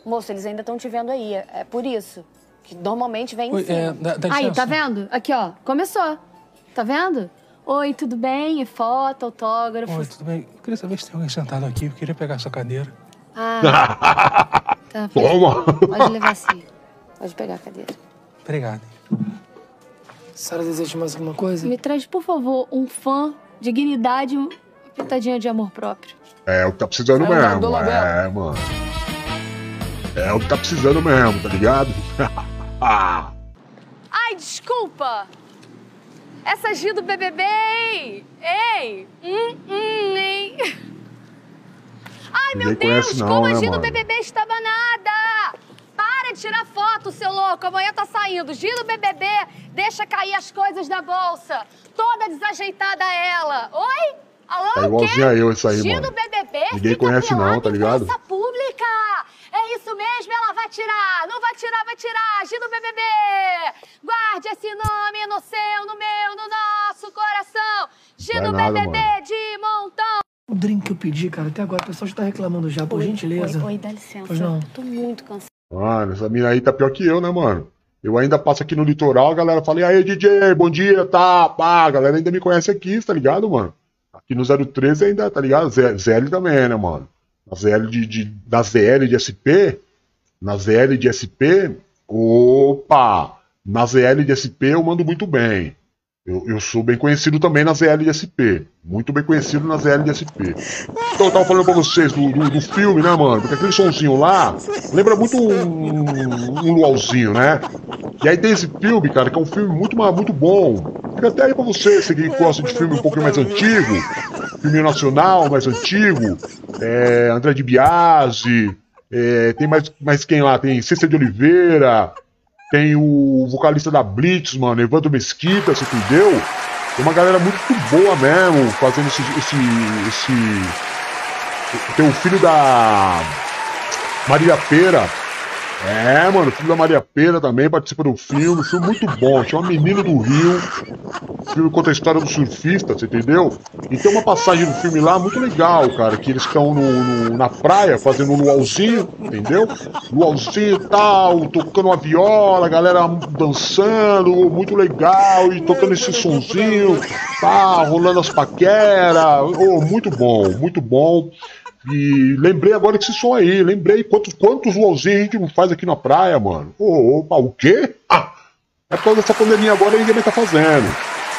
Moço, eles ainda estão te vendo aí. É é por isso. Que normalmente vem em Oi, cima. é, dá- dá aí, tá vendo? Aqui, ó. Começou. Tá vendo? Oi, tudo bem? Foto, autógrafo. Oi, tudo bem? Eu queria saber se tem alguém sentado aqui. Eu queria pegar essa cadeira. Ah, tá. pode- Toma! Pode levar sim. Pode pegar a cadeira. Obrigado. A senhora deseja mais alguma coisa? Me traz, por favor, um fã, dignidade pitadinha de amor próprio. É o que tá precisando É mesmo. É, mano. É o que tá precisando mesmo, tá ligado? Ai, desculpa! Essa Gi do BBB, ei! Ei! Hum, hum, hein? Ai, meu Deus! não, como a né, Gi do mano? BBB está banada! Para de tirar foto, seu louco! Amanhã tá saindo. Gi do BBB deixa cair as coisas da bolsa. Toda desajeitada ela. Oi? Alô, Tá igualzinho a eu isso aí, mano. do BBB Ninguém conhece não, tá ligado? pública! É isso mesmo, ela vai tirar! Não vai tirar, vai tirar! Gi do BBB! Guarde esse nome no seu, no meu, no nosso coração! Gi Vai do nada, BBB mano. de montão! O drink que eu pedi, cara, até agora o pessoal já tá reclamando já, por gentileza. Oi, oi, dá licença. Pois não. Tô muito cansada. Mano, essa mina aí tá pior que eu, né, mano? Eu ainda passo aqui no litoral, a galera fala, e aí, DJ, bom dia, tá, pá, a galera ainda me conhece aqui, tá ligado, mano? Aqui no 013 ainda, tá ligado? ZL também, né, mano? Na ZL de, de, da ZL de SP, na ZL de SP, opa, na ZL de SP eu mando muito bem. Eu, eu sou bem conhecido também na ZL de SP. Muito bem conhecido na ZL de SP. Então eu tava falando pra vocês do, do, do filme, né, mano? Porque aquele sonzinho lá lembra muito um, um luauzinho, né? E aí tem esse filme, cara, que é um filme muito, muito bom. Fica até aí pra você, você que gosta de filme um pouquinho mais antigo, filme nacional mais antigo, é, André de Biasi, é, tem mais, mais quem lá? Tem Cícero de Oliveira, tem o vocalista da Blitz, mano, Evandro Mesquita, você entendeu? Tem uma galera muito boa mesmo, fazendo esse. esse, esse... Tem o filho da Maria Pera. É, mano, filho da Maria Pera também participa do filme. Filme muito bom. Chama Menino do Rio. Filme conta a história do surfista, você entendeu? E tem uma passagem do filme lá muito legal, cara. Que eles estão na praia fazendo um luauzinho, entendeu? Luauzinho e tal, tocando uma viola, a galera dançando, muito legal. E tocando esse sonzinho, tá, rolando as paqueras. Oh, muito bom, muito bom. E lembrei agora desse som aí, lembrei quantos, quantos luauzinhos a gente não faz aqui na praia, mano. Ô, opa, o quê? Ah, é por causa dessa pandemia agora ninguém mais tá fazendo.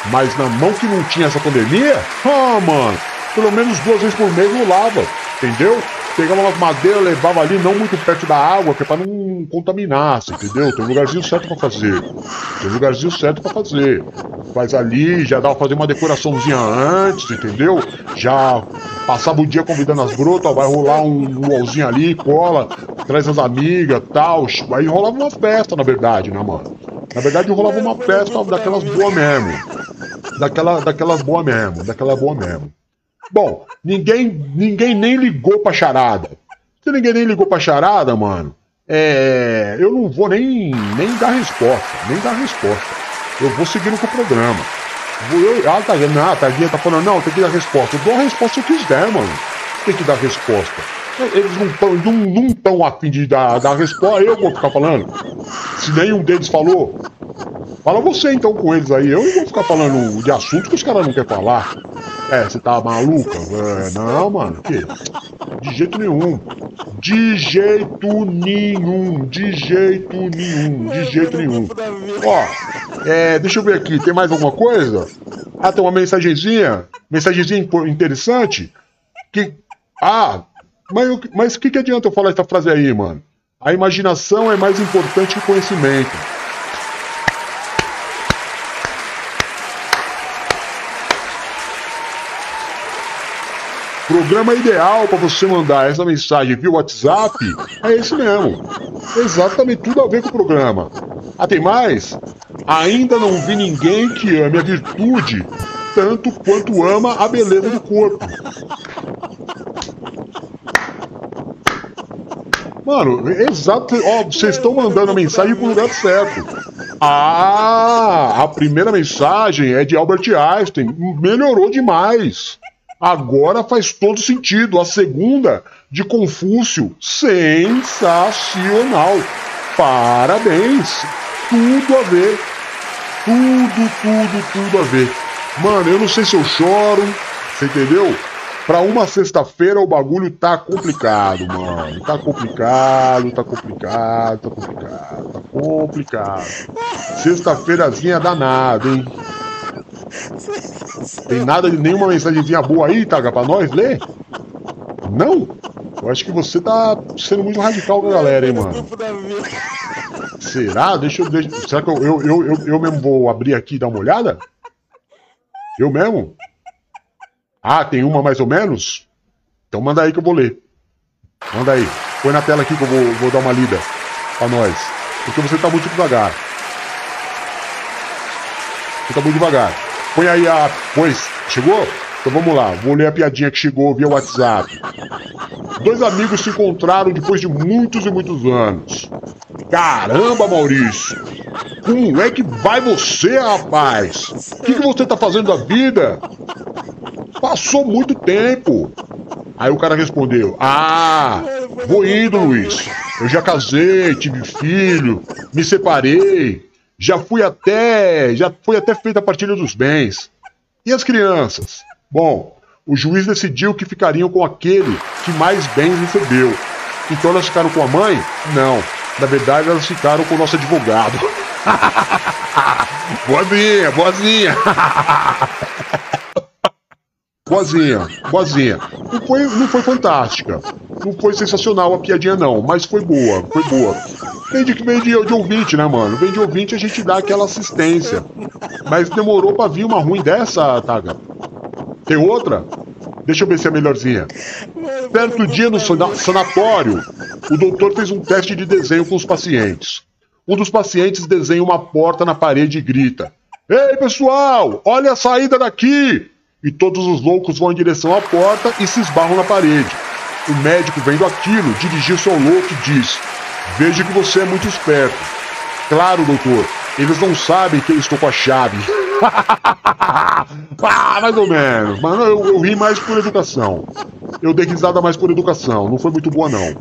Mas na mão que não tinha essa pandemia, ah, mano, pelo menos duas vezes por mês rolava, entendeu? Pegava umas madeiras, levava ali, não muito perto da água, que é pra não contaminar, você entendeu? Tem um lugarzinho certo pra fazer. Tem um lugarzinho certo pra fazer. Faz ali, já dá pra fazer uma decoraçãozinha antes, entendeu? Já passava o dia convidando as brotas, vai rolar um luauzinho ali, cola, traz as amigas tal. Aí rolava uma festa, na verdade, né, mano? Na verdade rolava uma festa daquelas boas mesmo. Daquela, daquelas boas mesmo, daquela boa mesmo. Bom, ninguém, ninguém nem ligou pra charada. Se ninguém nem ligou pra charada, mano, é, eu não vou nem, nem dar resposta, nem dar resposta. Eu vou seguindo com o programa. Eu, ah, tá, não, a Tadinha tá falando, não, tem que dar resposta. Eu dou a resposta se eu quiser, mano. Tem que dar resposta. Eles não estão não, não tão afim de dar, dar resposta, eu vou ficar falando. Se nenhum deles falou, Fala você então com eles aí. Eu não vou ficar falando de assuntos que os caras não querem falar. É, você tá maluca? É, não, mano. Que? De jeito nenhum. De jeito nenhum. De jeito nenhum. De jeito nenhum. Ó, é, deixa eu ver aqui. Tem mais alguma coisa? Ah, tem uma mensagenzinha. Mensagenzinha interessante. Que. Ah, mas mas que, que adianta eu falar essa frase aí, mano? A imaginação é mais importante que o conhecimento. Programa ideal para você mandar essa mensagem via WhatsApp é esse mesmo. Exatamente tudo a ver com o programa. Ah, tem mais? Ainda não vi ninguém que ame a virtude tanto quanto ama a beleza do corpo. Mano, exato. Ó, vocês estão mandando a mensagem pro lugar certo. Ah, a primeira mensagem é de Albert Einstein. Melhorou demais. Agora faz todo sentido. A segunda, de Confúcio. Sensacional. Parabéns. Tudo a ver. Tudo, tudo, tudo a ver. Mano, eu não sei se eu choro. Você entendeu? Pra uma sexta-feira o bagulho tá complicado, mano. Tá complicado, tá complicado, tá complicado, tá complicado. Sexta-feirazinha danada, hein? Tem nada de nenhuma mensagenzinha boa aí, Taga, pra nós ler? Não? Eu acho que você tá sendo muito radical com a galera, hein, mano? Será? Deixa eu. Será que eu, eu, eu, eu mesmo vou abrir aqui e dar uma olhada? Eu mesmo? Ah, tem uma mais ou menos? Então manda aí que eu vou ler. Manda aí. Põe na tela aqui que eu vou, vou dar uma lida pra nós. Porque você tá muito devagar. Você tá muito devagar. Põe aí a. Pois, chegou? Então vamos lá, vou ler a piadinha que chegou via WhatsApp. Dois amigos se encontraram depois de muitos e muitos anos. Caramba, Maurício! Como é que vai você, rapaz? O que, que você tá fazendo da vida? Passou muito tempo. Aí o cara respondeu: Ah, vou indo, Luiz. Eu já casei, tive filho, me separei, já fui até. Já foi até feita a partilha dos bens. E as crianças? Bom, o juiz decidiu que ficariam com aquele que mais bens recebeu. Então elas ficaram com a mãe? Não. Na verdade, elas ficaram com o nosso advogado. boazinha, boazinha. boazinha, boazinha. Não foi, não foi fantástica. Não foi sensacional a piadinha, não. Mas foi boa, foi boa. Vem de, vem de, de ouvinte, né, mano? Vem de ouvinte a gente dá aquela assistência. Mas demorou pra vir uma ruim dessa, Taga. Tem outra? Deixa eu ver se é melhorzinha. Certo dia no sana- sanatório, o doutor fez um teste de desenho com os pacientes. Um dos pacientes desenha uma porta na parede e grita: Ei, pessoal, olha a saída daqui! E todos os loucos vão em direção à porta e se esbarram na parede. O médico, vendo aquilo, dirigiu-se ao louco e disse: Vejo que você é muito esperto. Claro, doutor, eles não sabem que eu estou com a chave. ah, mais ou menos. Mas eu, eu ri mais por educação. Eu dei risada mais por educação. Não foi muito boa, não.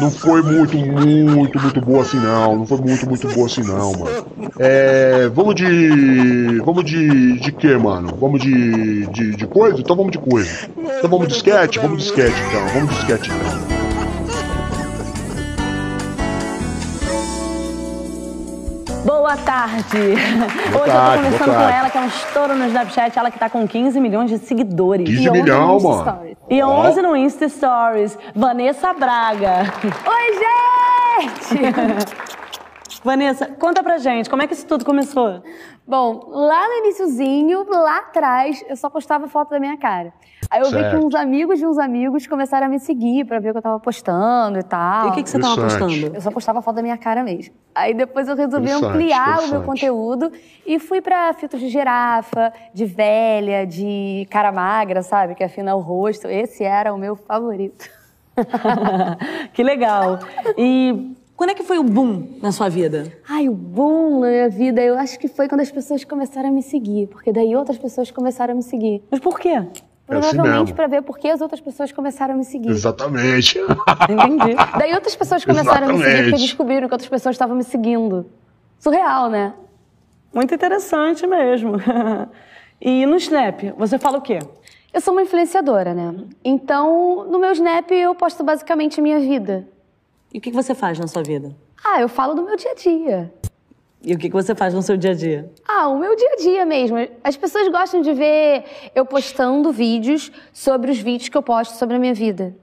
Não foi muito, muito, muito boa assim, não. Não foi muito, muito boa assim, não, mano. É. Vamos de. Vamos de. De quê, mano? Vamos de. De, de coisa? Então vamos de coisa. Então vamos de sketch? Vamos de sketch, então. Vamos de sketch, então. Boa tarde! Boa Hoje tarde, eu tô conversando com ela, que é um estouro no Snapchat, ela que tá com 15 milhões de seguidores. 15 E 11 milhão, no Insta mano. Stories. E Ó. 11 no Insta Stories. Vanessa Braga. Oi, gente! Vanessa, conta pra gente, como é que isso tudo começou? Bom, lá no iniciozinho, lá atrás, eu só postava foto da minha cara. Aí eu vi Certo. que uns amigos de uns amigos começaram a me seguir pra ver o que eu tava postando e tal. E o que que você tava postando? Eu só postava foto da minha cara mesmo. Aí depois eu resolvi ampliar o meu conteúdo e fui pra filtros de girafa, de velha, de cara magra, sabe? Que afina o rosto. Esse era o meu favorito. que legal. E quando é que foi o boom na sua vida? Ai, o boom na minha vida, eu acho que foi quando as pessoas começaram a me seguir. Porque daí outras pessoas começaram a me seguir. Mas por quê? Provavelmente É pra ver por que as outras pessoas começaram a me seguir. Exatamente. Entendi. Daí outras pessoas começaram a me seguir porque Exatamente. descobriram que outras pessoas estavam me seguindo. Surreal, né? Muito interessante mesmo. e no Snap, você fala o quê? Eu sou uma influenciadora, né? Então, no meu Snap eu posto basicamente minha vida. E o que que você faz na sua vida? Ah, eu falo do meu dia a dia. E o que que você faz no seu dia a dia? Ah, o meu dia a dia mesmo. As pessoas gostam de ver eu postando vídeos sobre os vídeos que eu posto sobre a minha vida.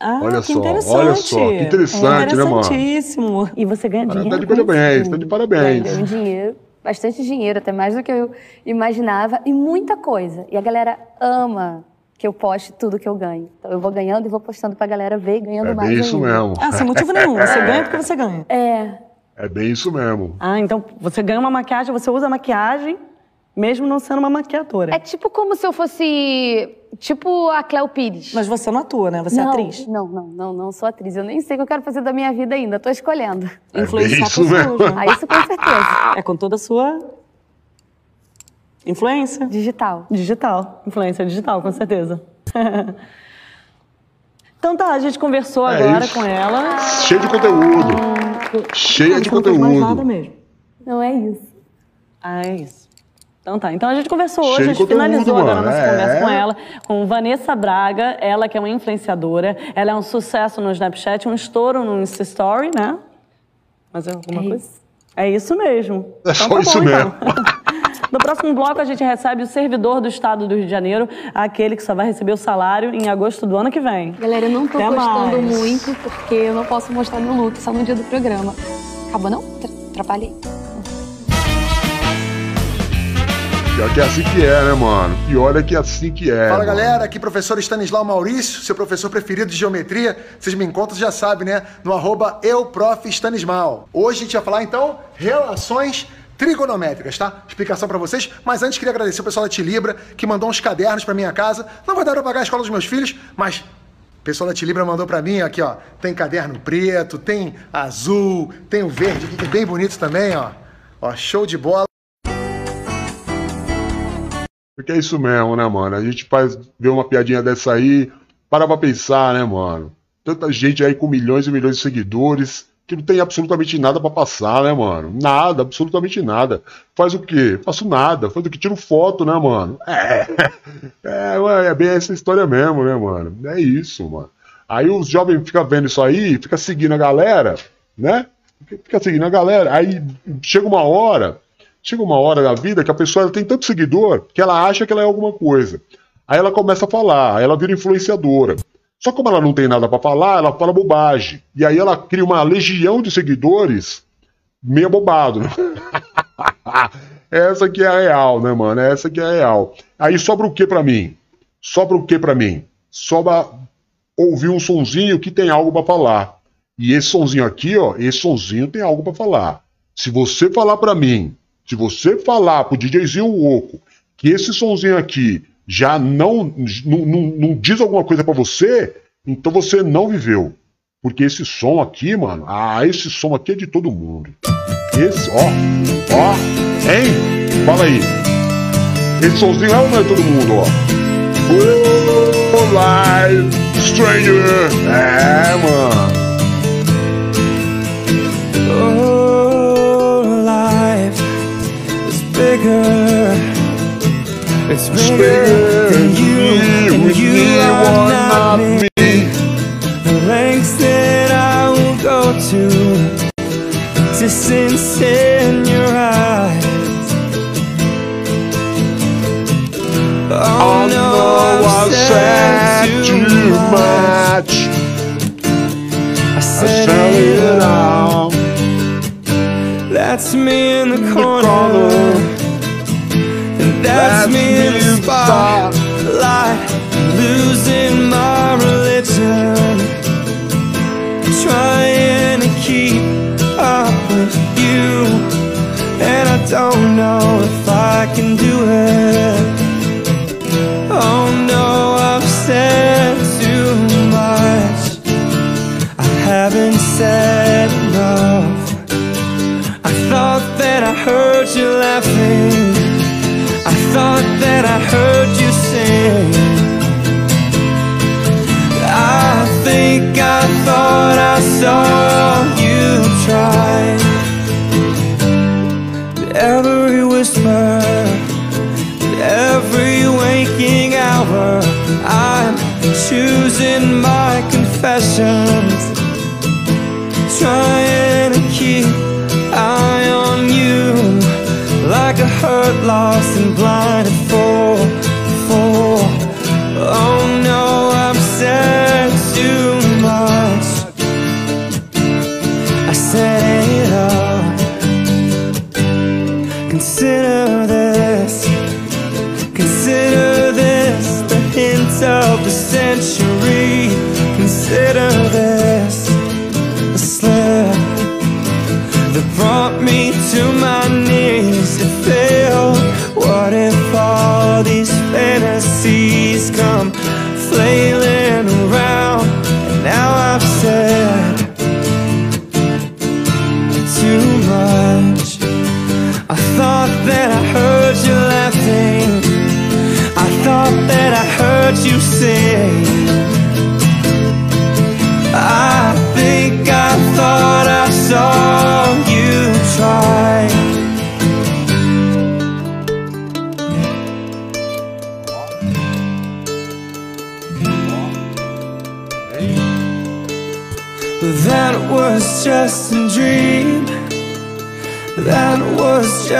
Ah, Olha que só, interessante. olha só, que interessante, né, mano? Interessantíssimo. E você ganha dinheiro Tá de parabéns, tá de parabéns. Ganho dinheiro, bastante dinheiro, até mais do que eu imaginava, e muita coisa. E a galera ama que eu poste tudo que eu ganho. Então eu vou ganhando e vou postando pra galera ver e ganhando É mais bem isso ainda. mesmo. Ah, sem motivo nenhum. Você ganha porque você ganha. É. É bem isso mesmo. Ah, então você ganha uma maquiagem, você usa a maquiagem, mesmo não sendo uma maquiadora. É tipo como se eu fosse. Tipo a Cléo Pires. Mas você não atua, né? Você não, é atriz. Não, não, não, não sou atriz. Eu nem sei o que eu quero fazer da minha vida ainda. Tô escolhendo. É Influenciar bem isso pessoas, mesmo. Ah, isso com certeza. É com toda a sua influência. Digital. Digital. Influência digital, com certeza. então tá, a gente conversou É agora isso. com ela. Cheio de conteúdo. Cheia de não mais conteúdo. nada mesmo. Não é isso. Ah, é isso. Então tá. Então a gente conversou hoje, Cheio a gente finalizou conteúdo, agora a nossa mano. conversa É. com ela, com Vanessa Braga, ela que é uma influenciadora. Ela é um sucesso no Snapchat, um estouro no Insta Story, né? Mas é alguma É coisa? É isso mesmo. É só isso mesmo. No próximo bloco, a gente recebe o servidor do estado do Rio de Janeiro, aquele que só vai receber o salário em agosto do ano que vem. Galera, eu não tô Até postando mais. muito porque eu não posso mostrar meu look só no dia do programa. Acabou não? Tra- Atrapalhei. Pior que é assim que é, né, mano? Pior é que é assim que é. Fala mano. galera, aqui professor Stanislau Maurício, seu professor preferido de geometria. Vocês me encontram, já sabem, né? No arroba euprofstanismal. Hoje a gente vai falar então relações trigonométricas, tá? Explicação pra vocês, mas antes queria agradecer o pessoal da Tilibra que mandou uns cadernos pra minha casa. Não vai dar pra pagar a escola dos meus filhos, mas o pessoal da Tilibra mandou pra mim aqui, ó. Tem caderno preto, tem azul, tem o verde que é bem bonito também, ó. Ó, show de bola. Porque é isso mesmo, né, mano? A gente faz ver uma piadinha dessa aí, para pra pensar, né, mano? Tanta gente aí com milhões e milhões de seguidores que não tem absolutamente nada pra passar, né, mano? Nada, absolutamente nada. Faz o quê? Faço nada. Faz o quê? Tiro foto, né, mano? É, é, é bem essa história mesmo, né, mano? É isso, mano. Aí os jovens ficam vendo isso aí, fica seguindo a galera, né? Fica seguindo a galera. Aí chega uma hora, chega uma hora da vida que a pessoa tem tanto seguidor que ela acha que ela é alguma coisa. Aí ela começa a falar, aí ela vira influenciadora. Só como ela não tem nada pra falar, ela fala bobagem. E aí ela cria uma legião de seguidores meio bobado, né? Essa que é a real, né, mano? Essa que é a real. Aí sobra o que pra mim? Sobra o que pra mim? Sobra ouvir um sonzinho que tem algo pra falar. E esse sonzinho aqui, ó, esse sonzinho tem algo pra falar. Se você falar pra mim, se você falar pro DJzinho Oco que esse sonzinho aqui já não, não, não, diz alguma coisa pra você, então você não viveu. Porque esse som aqui, mano, ah, esse som aqui é de todo mundo. Esse, ó, ó, hein? Fala aí. Esse somzinho é ou não é todo mundo, ó? Oh, live stranger. É, mano. Oh, life is bigger. It's bigger than you, and you are not me. The lengths that I will go to, distance in your eyes. Oh no, I've said too much. I said it all. That's me in the corner.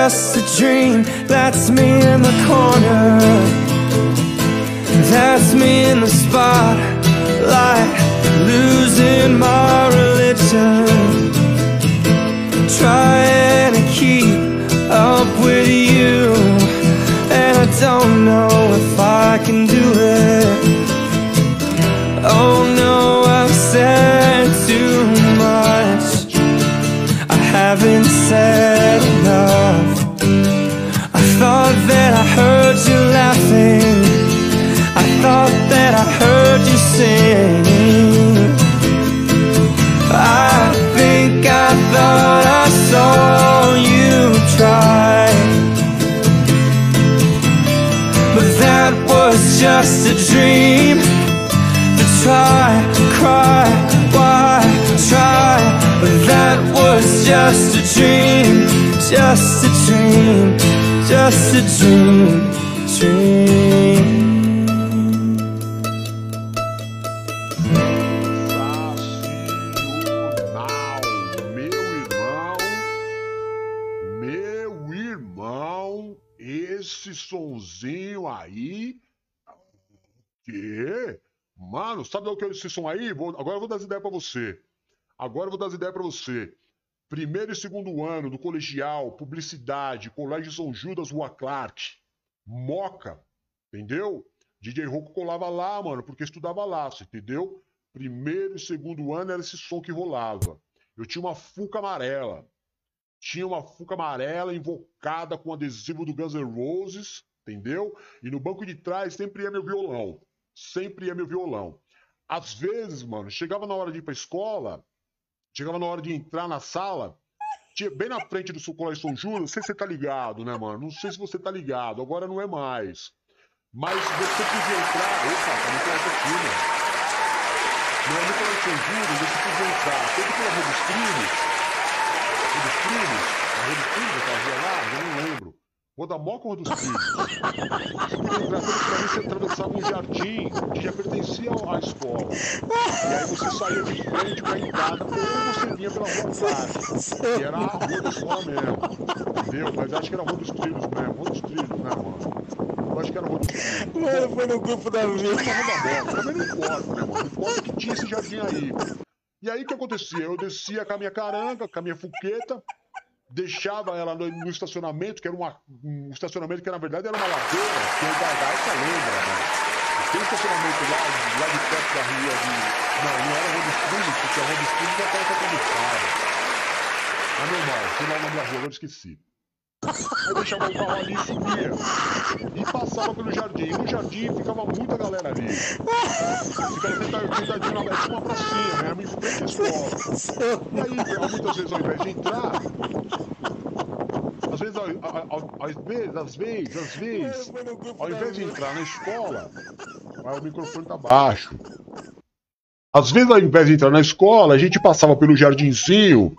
Just a dream. That's me in the corner. That's me in the spotlight, losing my religion. Trying to keep up with you, and I don't know if I can do it. Oh no, I've said too much. I haven't said heard you laughing. I thought that I heard you sing. I think I thought I saw you try. But that was just a dream. To try, cry, why try? But that was just a dream, just a dream, just a dream, dream. Meu irmão, esse sonzinho aí. Que? Mano, sabe o que é esse som aí? Vou- agora eu vou dar as ideias pra você. Agora eu vou dar as ideias pra você. Primeiro e segundo ano do colegial, publicidade, Colégio São Judas, Rua Clark. Moca, entendeu? DJ Rocco colava lá, mano, porque estudava lá, você entendeu? Primeiro e segundo ano era esse som que rolava. Eu tinha uma Fuca amarela. Tinha uma Fuca amarela invocada com adesivo do Guns N' Roses, entendeu? E no banco de trás sempre ia meu violão. Sempre ia meu violão. Às vezes, mano, chegava na hora de ir pra escola, chegava na hora de entrar na sala, tinha bem na frente do seu colégio São Judas, não sei se você tá ligado, né, mano? Não sei se você tá ligado, agora não é mais. Mas você podia entrar. Opa, tá muito alto aqui, né? No no colégio São Judas, você podia entrar tanto pela Trilhos, Rua dos Trilhos, a Rua dos Trilhos, aquela rua lá, já não lembro. Moca ou Rua dos Trilhos? Você pra mim, atravessava um jardim que já pertencia à escola. E aí você saía de frente pra entrada, ou você vinha pela Clara, que era a rua da escola mesmo. Entendeu? Mas acho que era a Rua dos Trilhos mesmo, Rua dos Trilhos, né, mano? Eu acho que era a Rua dos Trilhos. Mano, foi no grupo da bola, também não importa, né, mano? Importa que tinha esse jardim aí. E aí o que acontecia? Eu descia com a minha caranga, com a minha fuqueta, deixava ela no, estacionamento, que era uma, um estacionamento que na verdade era uma ladeira, que o Gagaça lembra, né? Tem um estacionamento lá, lá de perto da rua de. Não, não era a Rua dos Trilhos, porque a Rua dos Trilhos já estava começada. É normal, sei lá o nome da rua, eu esqueci. Eu deixava o carro ali e subia. Pelo jardim. No jardim ficava muita galera ali. Ficava sentadinho na tinha uma pracinha, né? Em frente à escola. E aí, muitas vezes, ao invés de entrar, às vezes, às vezes, às vezes, às vezes, ao invés de entrar na escola, o microfone tá baixo. Às vezes, ao invés de entrar na escola, a gente passava pelo jardinzinho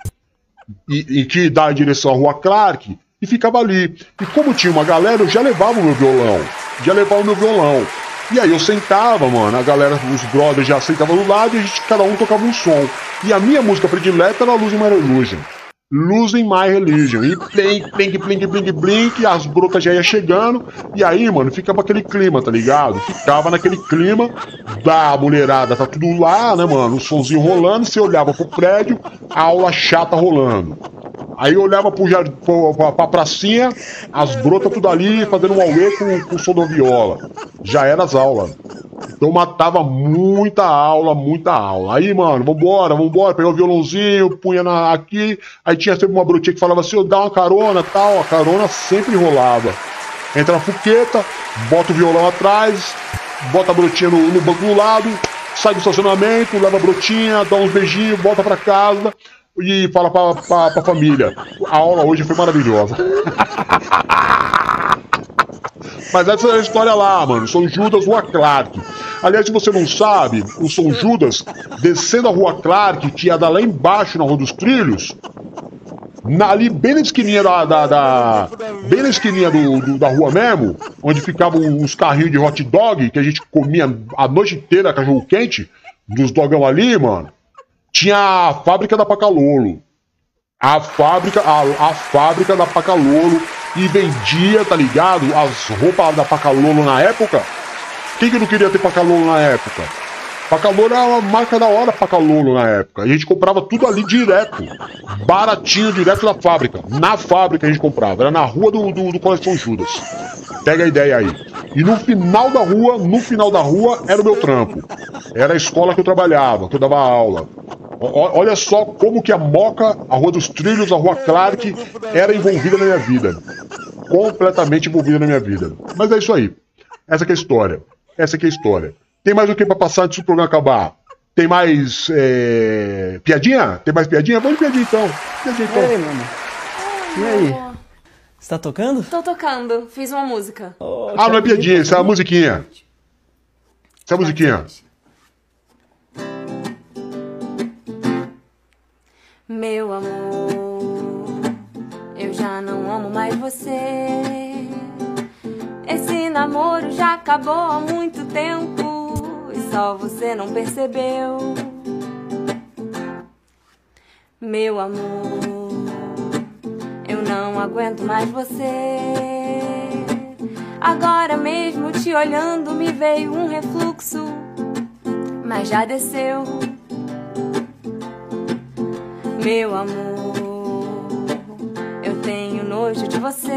e, e que dá em direção à Rua Clark e ficava ali. E como tinha uma galera, eu já levava o meu violão. Já levava o meu violão. E aí eu sentava, mano, a galera, os brothers já sentavam do lado e a gente, cada um tocava um som. E a minha música predileta era Losing My Illusion. Losing My Religion. E blink, blink, blink, blink, blink, as brotas já ia chegando. E aí, mano, ficava aquele clima, tá ligado? Ficava naquele clima da mulherada, tá tudo lá, né, mano? O somzinho rolando, você olhava pro prédio, aula chata rolando. Aí eu olhava pro, pro, pra, pra pracinha, as brotas tudo ali, fazendo um auê com, com o som viola. Já era as aulas. Então matava muita aula, muita aula. Aí, mano, vambora, vambora, pegar o violãozinho, punha na, aqui. Aí tinha sempre uma brotinha que falava assim, "Ô, dá uma carona tal. A carona sempre rolava. Entra na fuqueta, bota o violão atrás, bota a brotinha no, no banco do lado, sai do estacionamento, leva a brotinha, dá uns beijinhos, volta pra casa e fala pra, pra, pra família. A aula hoje foi maravilhosa. Mas essa é a história lá, mano. São Judas, Rua Clark. Aliás, se você não sabe, o São Judas, descendo a Rua Clark, que ia dar lá embaixo na Rua dos Trilhos, na- ali bem na esquininha da. da- da- bem na esquininha do, do- da rua mesmo, onde ficavam uns carrinhos de hot dog que a gente comia a noite inteira cachorro quente, dos dogão ali, mano. Tinha a fábrica da Pacalolo. A fábrica, a, a fábrica da Pacalolo e vendia, tá ligado? As roupas da Pacalolo na época. Quem que não queria ter Pacalolo na época? Pacalolo era uma marca da hora Pacalolo na época. A gente comprava tudo ali direto. Baratinho, direto da fábrica. Na fábrica a gente comprava. Era na rua do, do, do Colégio São Judas. Pega a ideia aí. E no final da rua, no final da rua, era o meu trampo. Era a escola que eu trabalhava, que eu dava aula. Olha só como que a Moca, a Rua dos Trilhos, a Rua Clark era envolvida na minha vida. Completamente envolvida na minha vida. Mas é isso aí. Essa que é a história. Essa que é a história. Tem mais o que pra passar antes do programa acabar? Tem mais é, piadinha? Tem mais piadinha? Vamos de piadinha então. Piadinha então. E aí, mano? E aí? Você tá tocando? Tô tocando, fiz uma música. Ah, não é piadinha, isso é a musiquinha. Isso é a musiquinha. Meu amor, eu já não amo mais você. Esse namoro já acabou há muito tempo e só você não percebeu. Meu amor, eu não aguento mais você. Agora mesmo te olhando me veio um refluxo, mas já desceu. Meu amor, eu tenho nojo de você.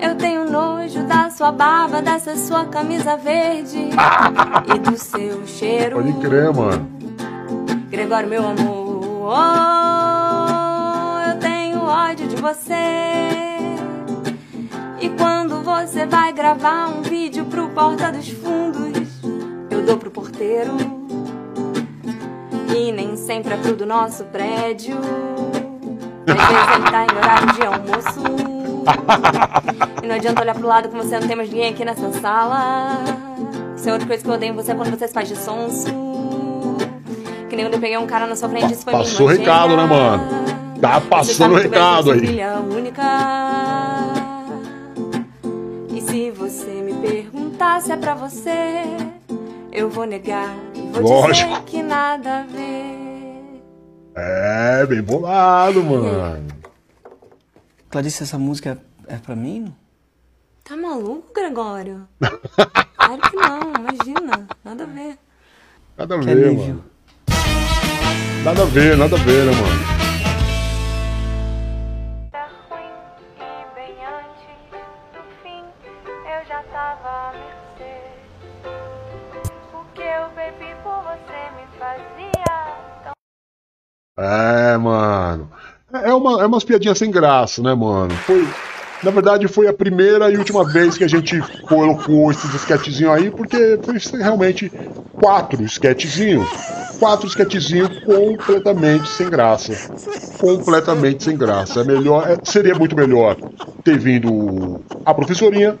Eu tenho nojo da sua barba, dessa sua camisa verde e do seu cheiro. Pode crer, mano. Gregório, meu amor, oh, eu tenho ódio de você. E quando você vai gravar um vídeo pro Porta dos Fundos, eu dou pro porteiro. E nem sempre é pro do nosso prédio. Às vezes ele tá em horário de almoço. E não adianta olhar pro lado que você não tem mais ninguém aqui nessa sala. Isso é outra coisa que eu odeio em você é quando você se faz de sonso. Que nem quando eu peguei um cara na sua frente e isso foi Passou o recado, né, mano? Tá passando o que recado aí. filha única. E se você me perguntar se é pra você, eu vou negar vou Lógico. dizer que nada a ver. É, bem bolado, mano. Clarice, essa música é pra mim? não? Tá maluco, Gregório? Claro que não, imagina. Nada a ver. Nada a ver, alívio. mano. Nada a ver, nada a ver, né, mano? Eu já tava É, mano. É, uma, é umas piadinhas sem graça, né, mano? Foi. Na verdade, foi a primeira e última vez que a gente colocou esses sketchzinhos aí, porque foi realmente quatro sketchzinhos. Quatro sketchzinhos completamente sem graça. Completamente sem graça. É melhor, é- seria muito melhor ter vindo a professorinha.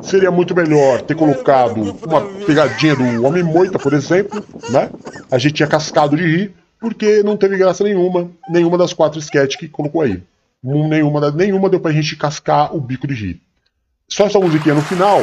Seria muito melhor ter colocado uma pegadinha do Homem Moita, por exemplo, né? A gente tinha cascado de rir, porque não teve graça nenhuma, nenhuma das quatro sketches que colocou aí. Hum, Nenhuma, nenhuma deu pra gente cascar o bico de rir. Só essa musiquinha no final,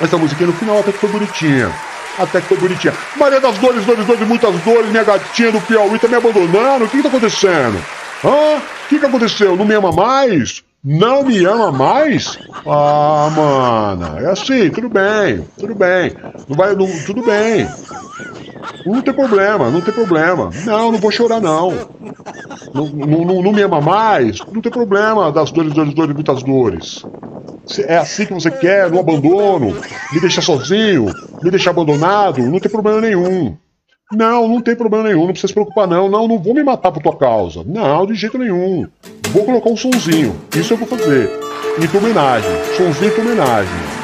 Essa musiquinha no final até que foi bonitinha. Até que foi bonitinha. Maria das Dores, Dores, Dores, muitas dores, minha gatinha do Piauí tá me abandonando. O que que tá acontecendo? Hã? O que que aconteceu? Não me ama mais? Não me ama mais? Ah, mana, é assim, tudo bem, tudo bem. Não vai, não, tudo bem. Não tem problema, não tem problema. Não, não vou chorar, não. Não, não, não, não me ama mais? Não tem problema das dores, dores, dores, muitas dores. É assim que você quer, no abandono, me deixar sozinho, me deixar abandonado, não tem problema nenhum. Não, não tem problema nenhum, não precisa se preocupar não. Não, não vou me matar por tua causa. Não, de jeito nenhum. Vou colocar um sonzinho. Isso eu vou fazer. Em tua homenagem. Sonzinho em tua homenagem.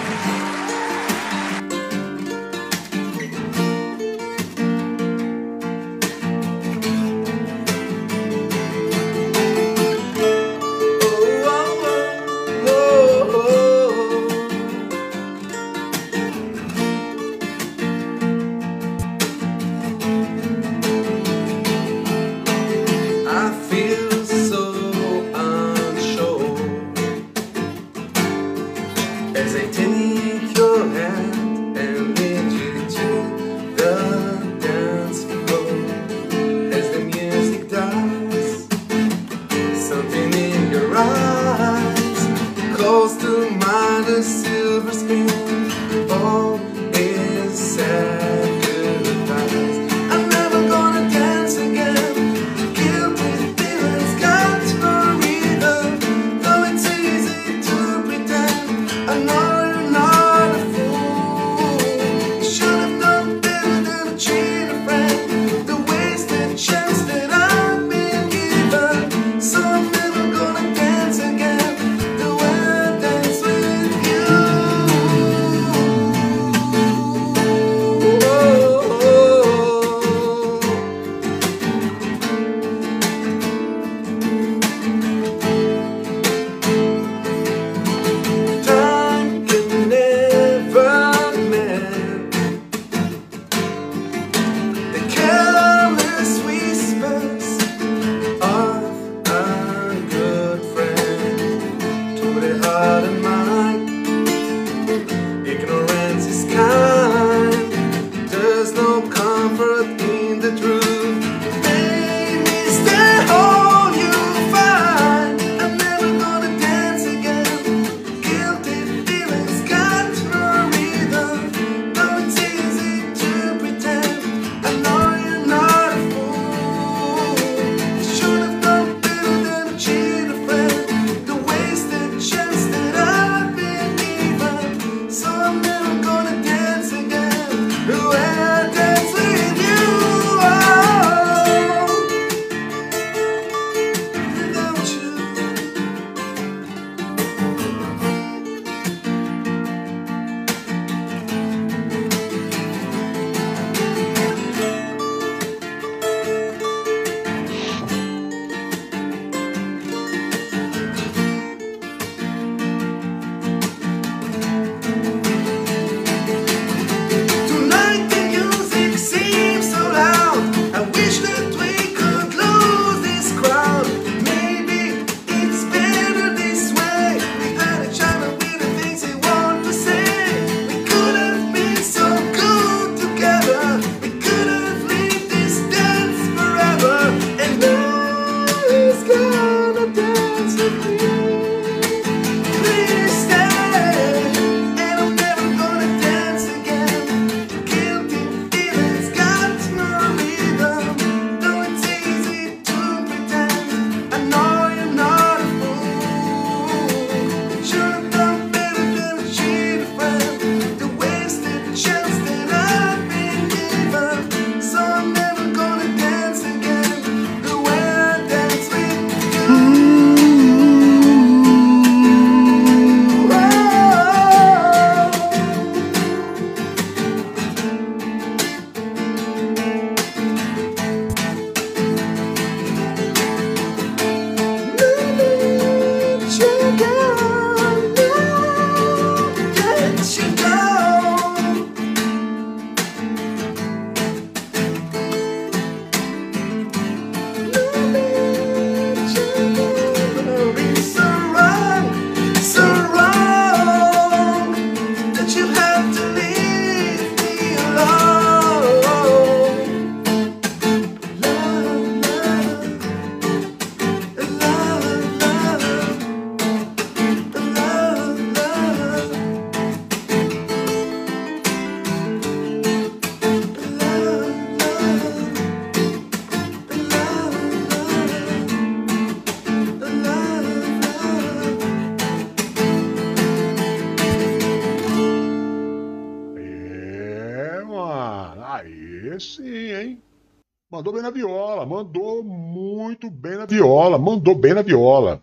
Viola.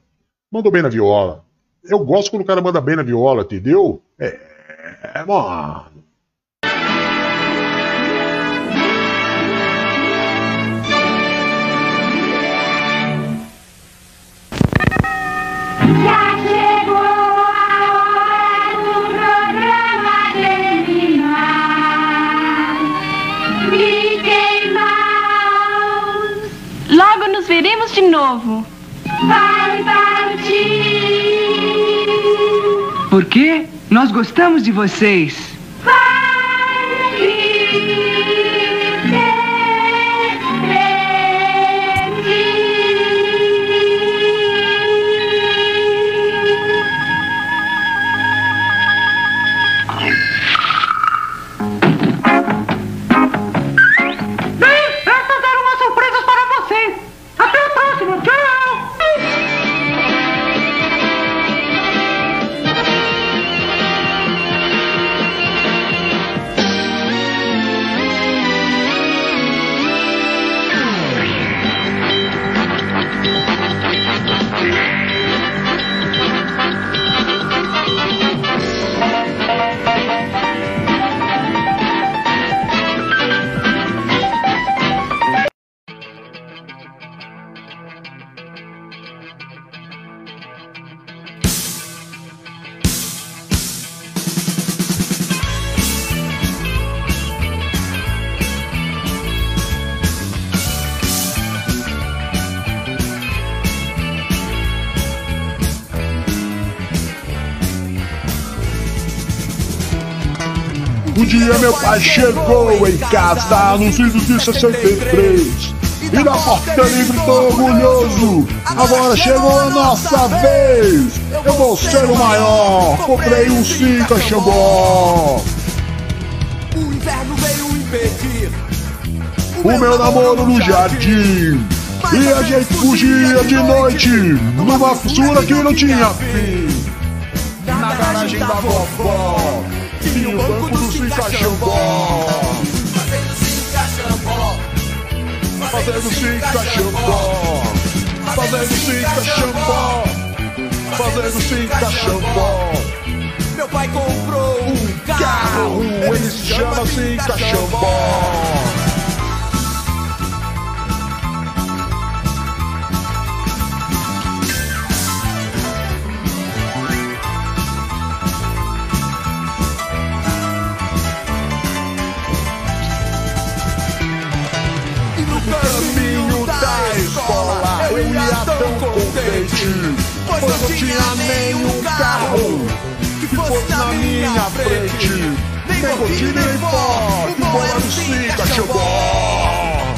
Mandou bem na viola. Eu gosto quando o cara manda bem na viola, entendeu? É, mano. Já chegou a hora do programa terminar. Mickey Mouse Logo nos veremos de novo. Vai partir. Por quê? Nós gostamos de vocês. Dia meu pai chegou em casa nos idos de 63 E na porta ele gritou orgulhoso Agora chegou a nossa vez. Eu vou ser o maior. Comprei um Cinca Xambó O inverno veio impedir. O meu namoro no jardim. E a gente fugia de noite Numa fissura que não tinha fim Fazendo Cinca Xambó. Fazendo Cinca Xambó. Fazendo Cinca Xambó. Meu pai comprou um Carro, ele se chama Cinca Xambó ia tão contente Pois não tinha nenhum carro que fosse na minha frente. Nem rotina nem pó, o bom era o Cinca Xambó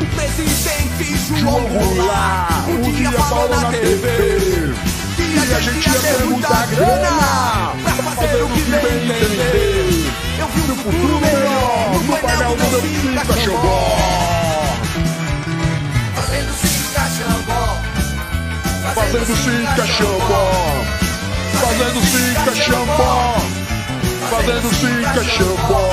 O presidente João Goulart um dia falou na TV Que a gente ia ter muita grana Pra fazer o que bem entender. Eu vi um futuro melhor no painel do meu Cinca Xambó Fazendo Cinca Xambó Fazendo Cinca Xambó Fazendo Cinca Xambó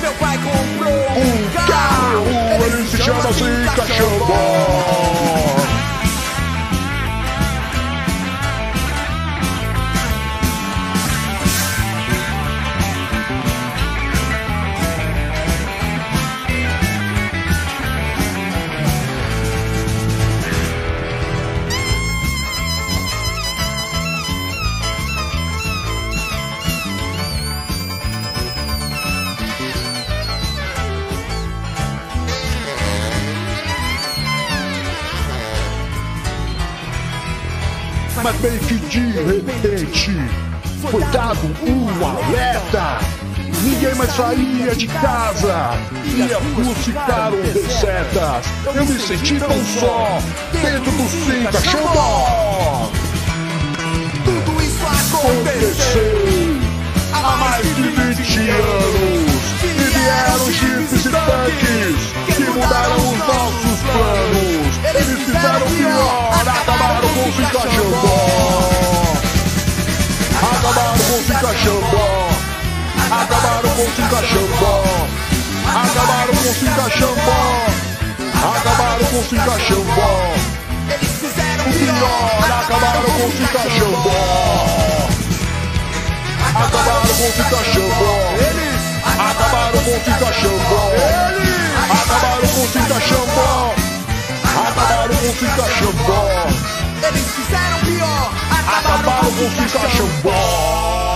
Meu pai comprou Um carro, ele se chama Cinca Xambó Mas bem que de repente foi dado um alerta. Ninguém mais saía de casa e as ruas ficaram desertas. Eu me senti tão só dentro do Cinca Xambó. Tudo isso Aconteceu há mais de 20 anos vieram jipes e tanques que mudaram os nossos planos. Eles fizeram pior, acabaram com o Cinca Xambó. Acabaram com o Cinca Xambó. Acabaram com o Cinca Xambó. Acabaram com se encaixambó. Acabaram com se encaixambó. O pior, acabaram com se encaixambó. Acabaram com se encaixambó. Acabaram com se encaixambó. Acabaram com se encaixambó. Acabaram com se encaixambó. Eles fizeram pior. Acabaram com se encaixambó.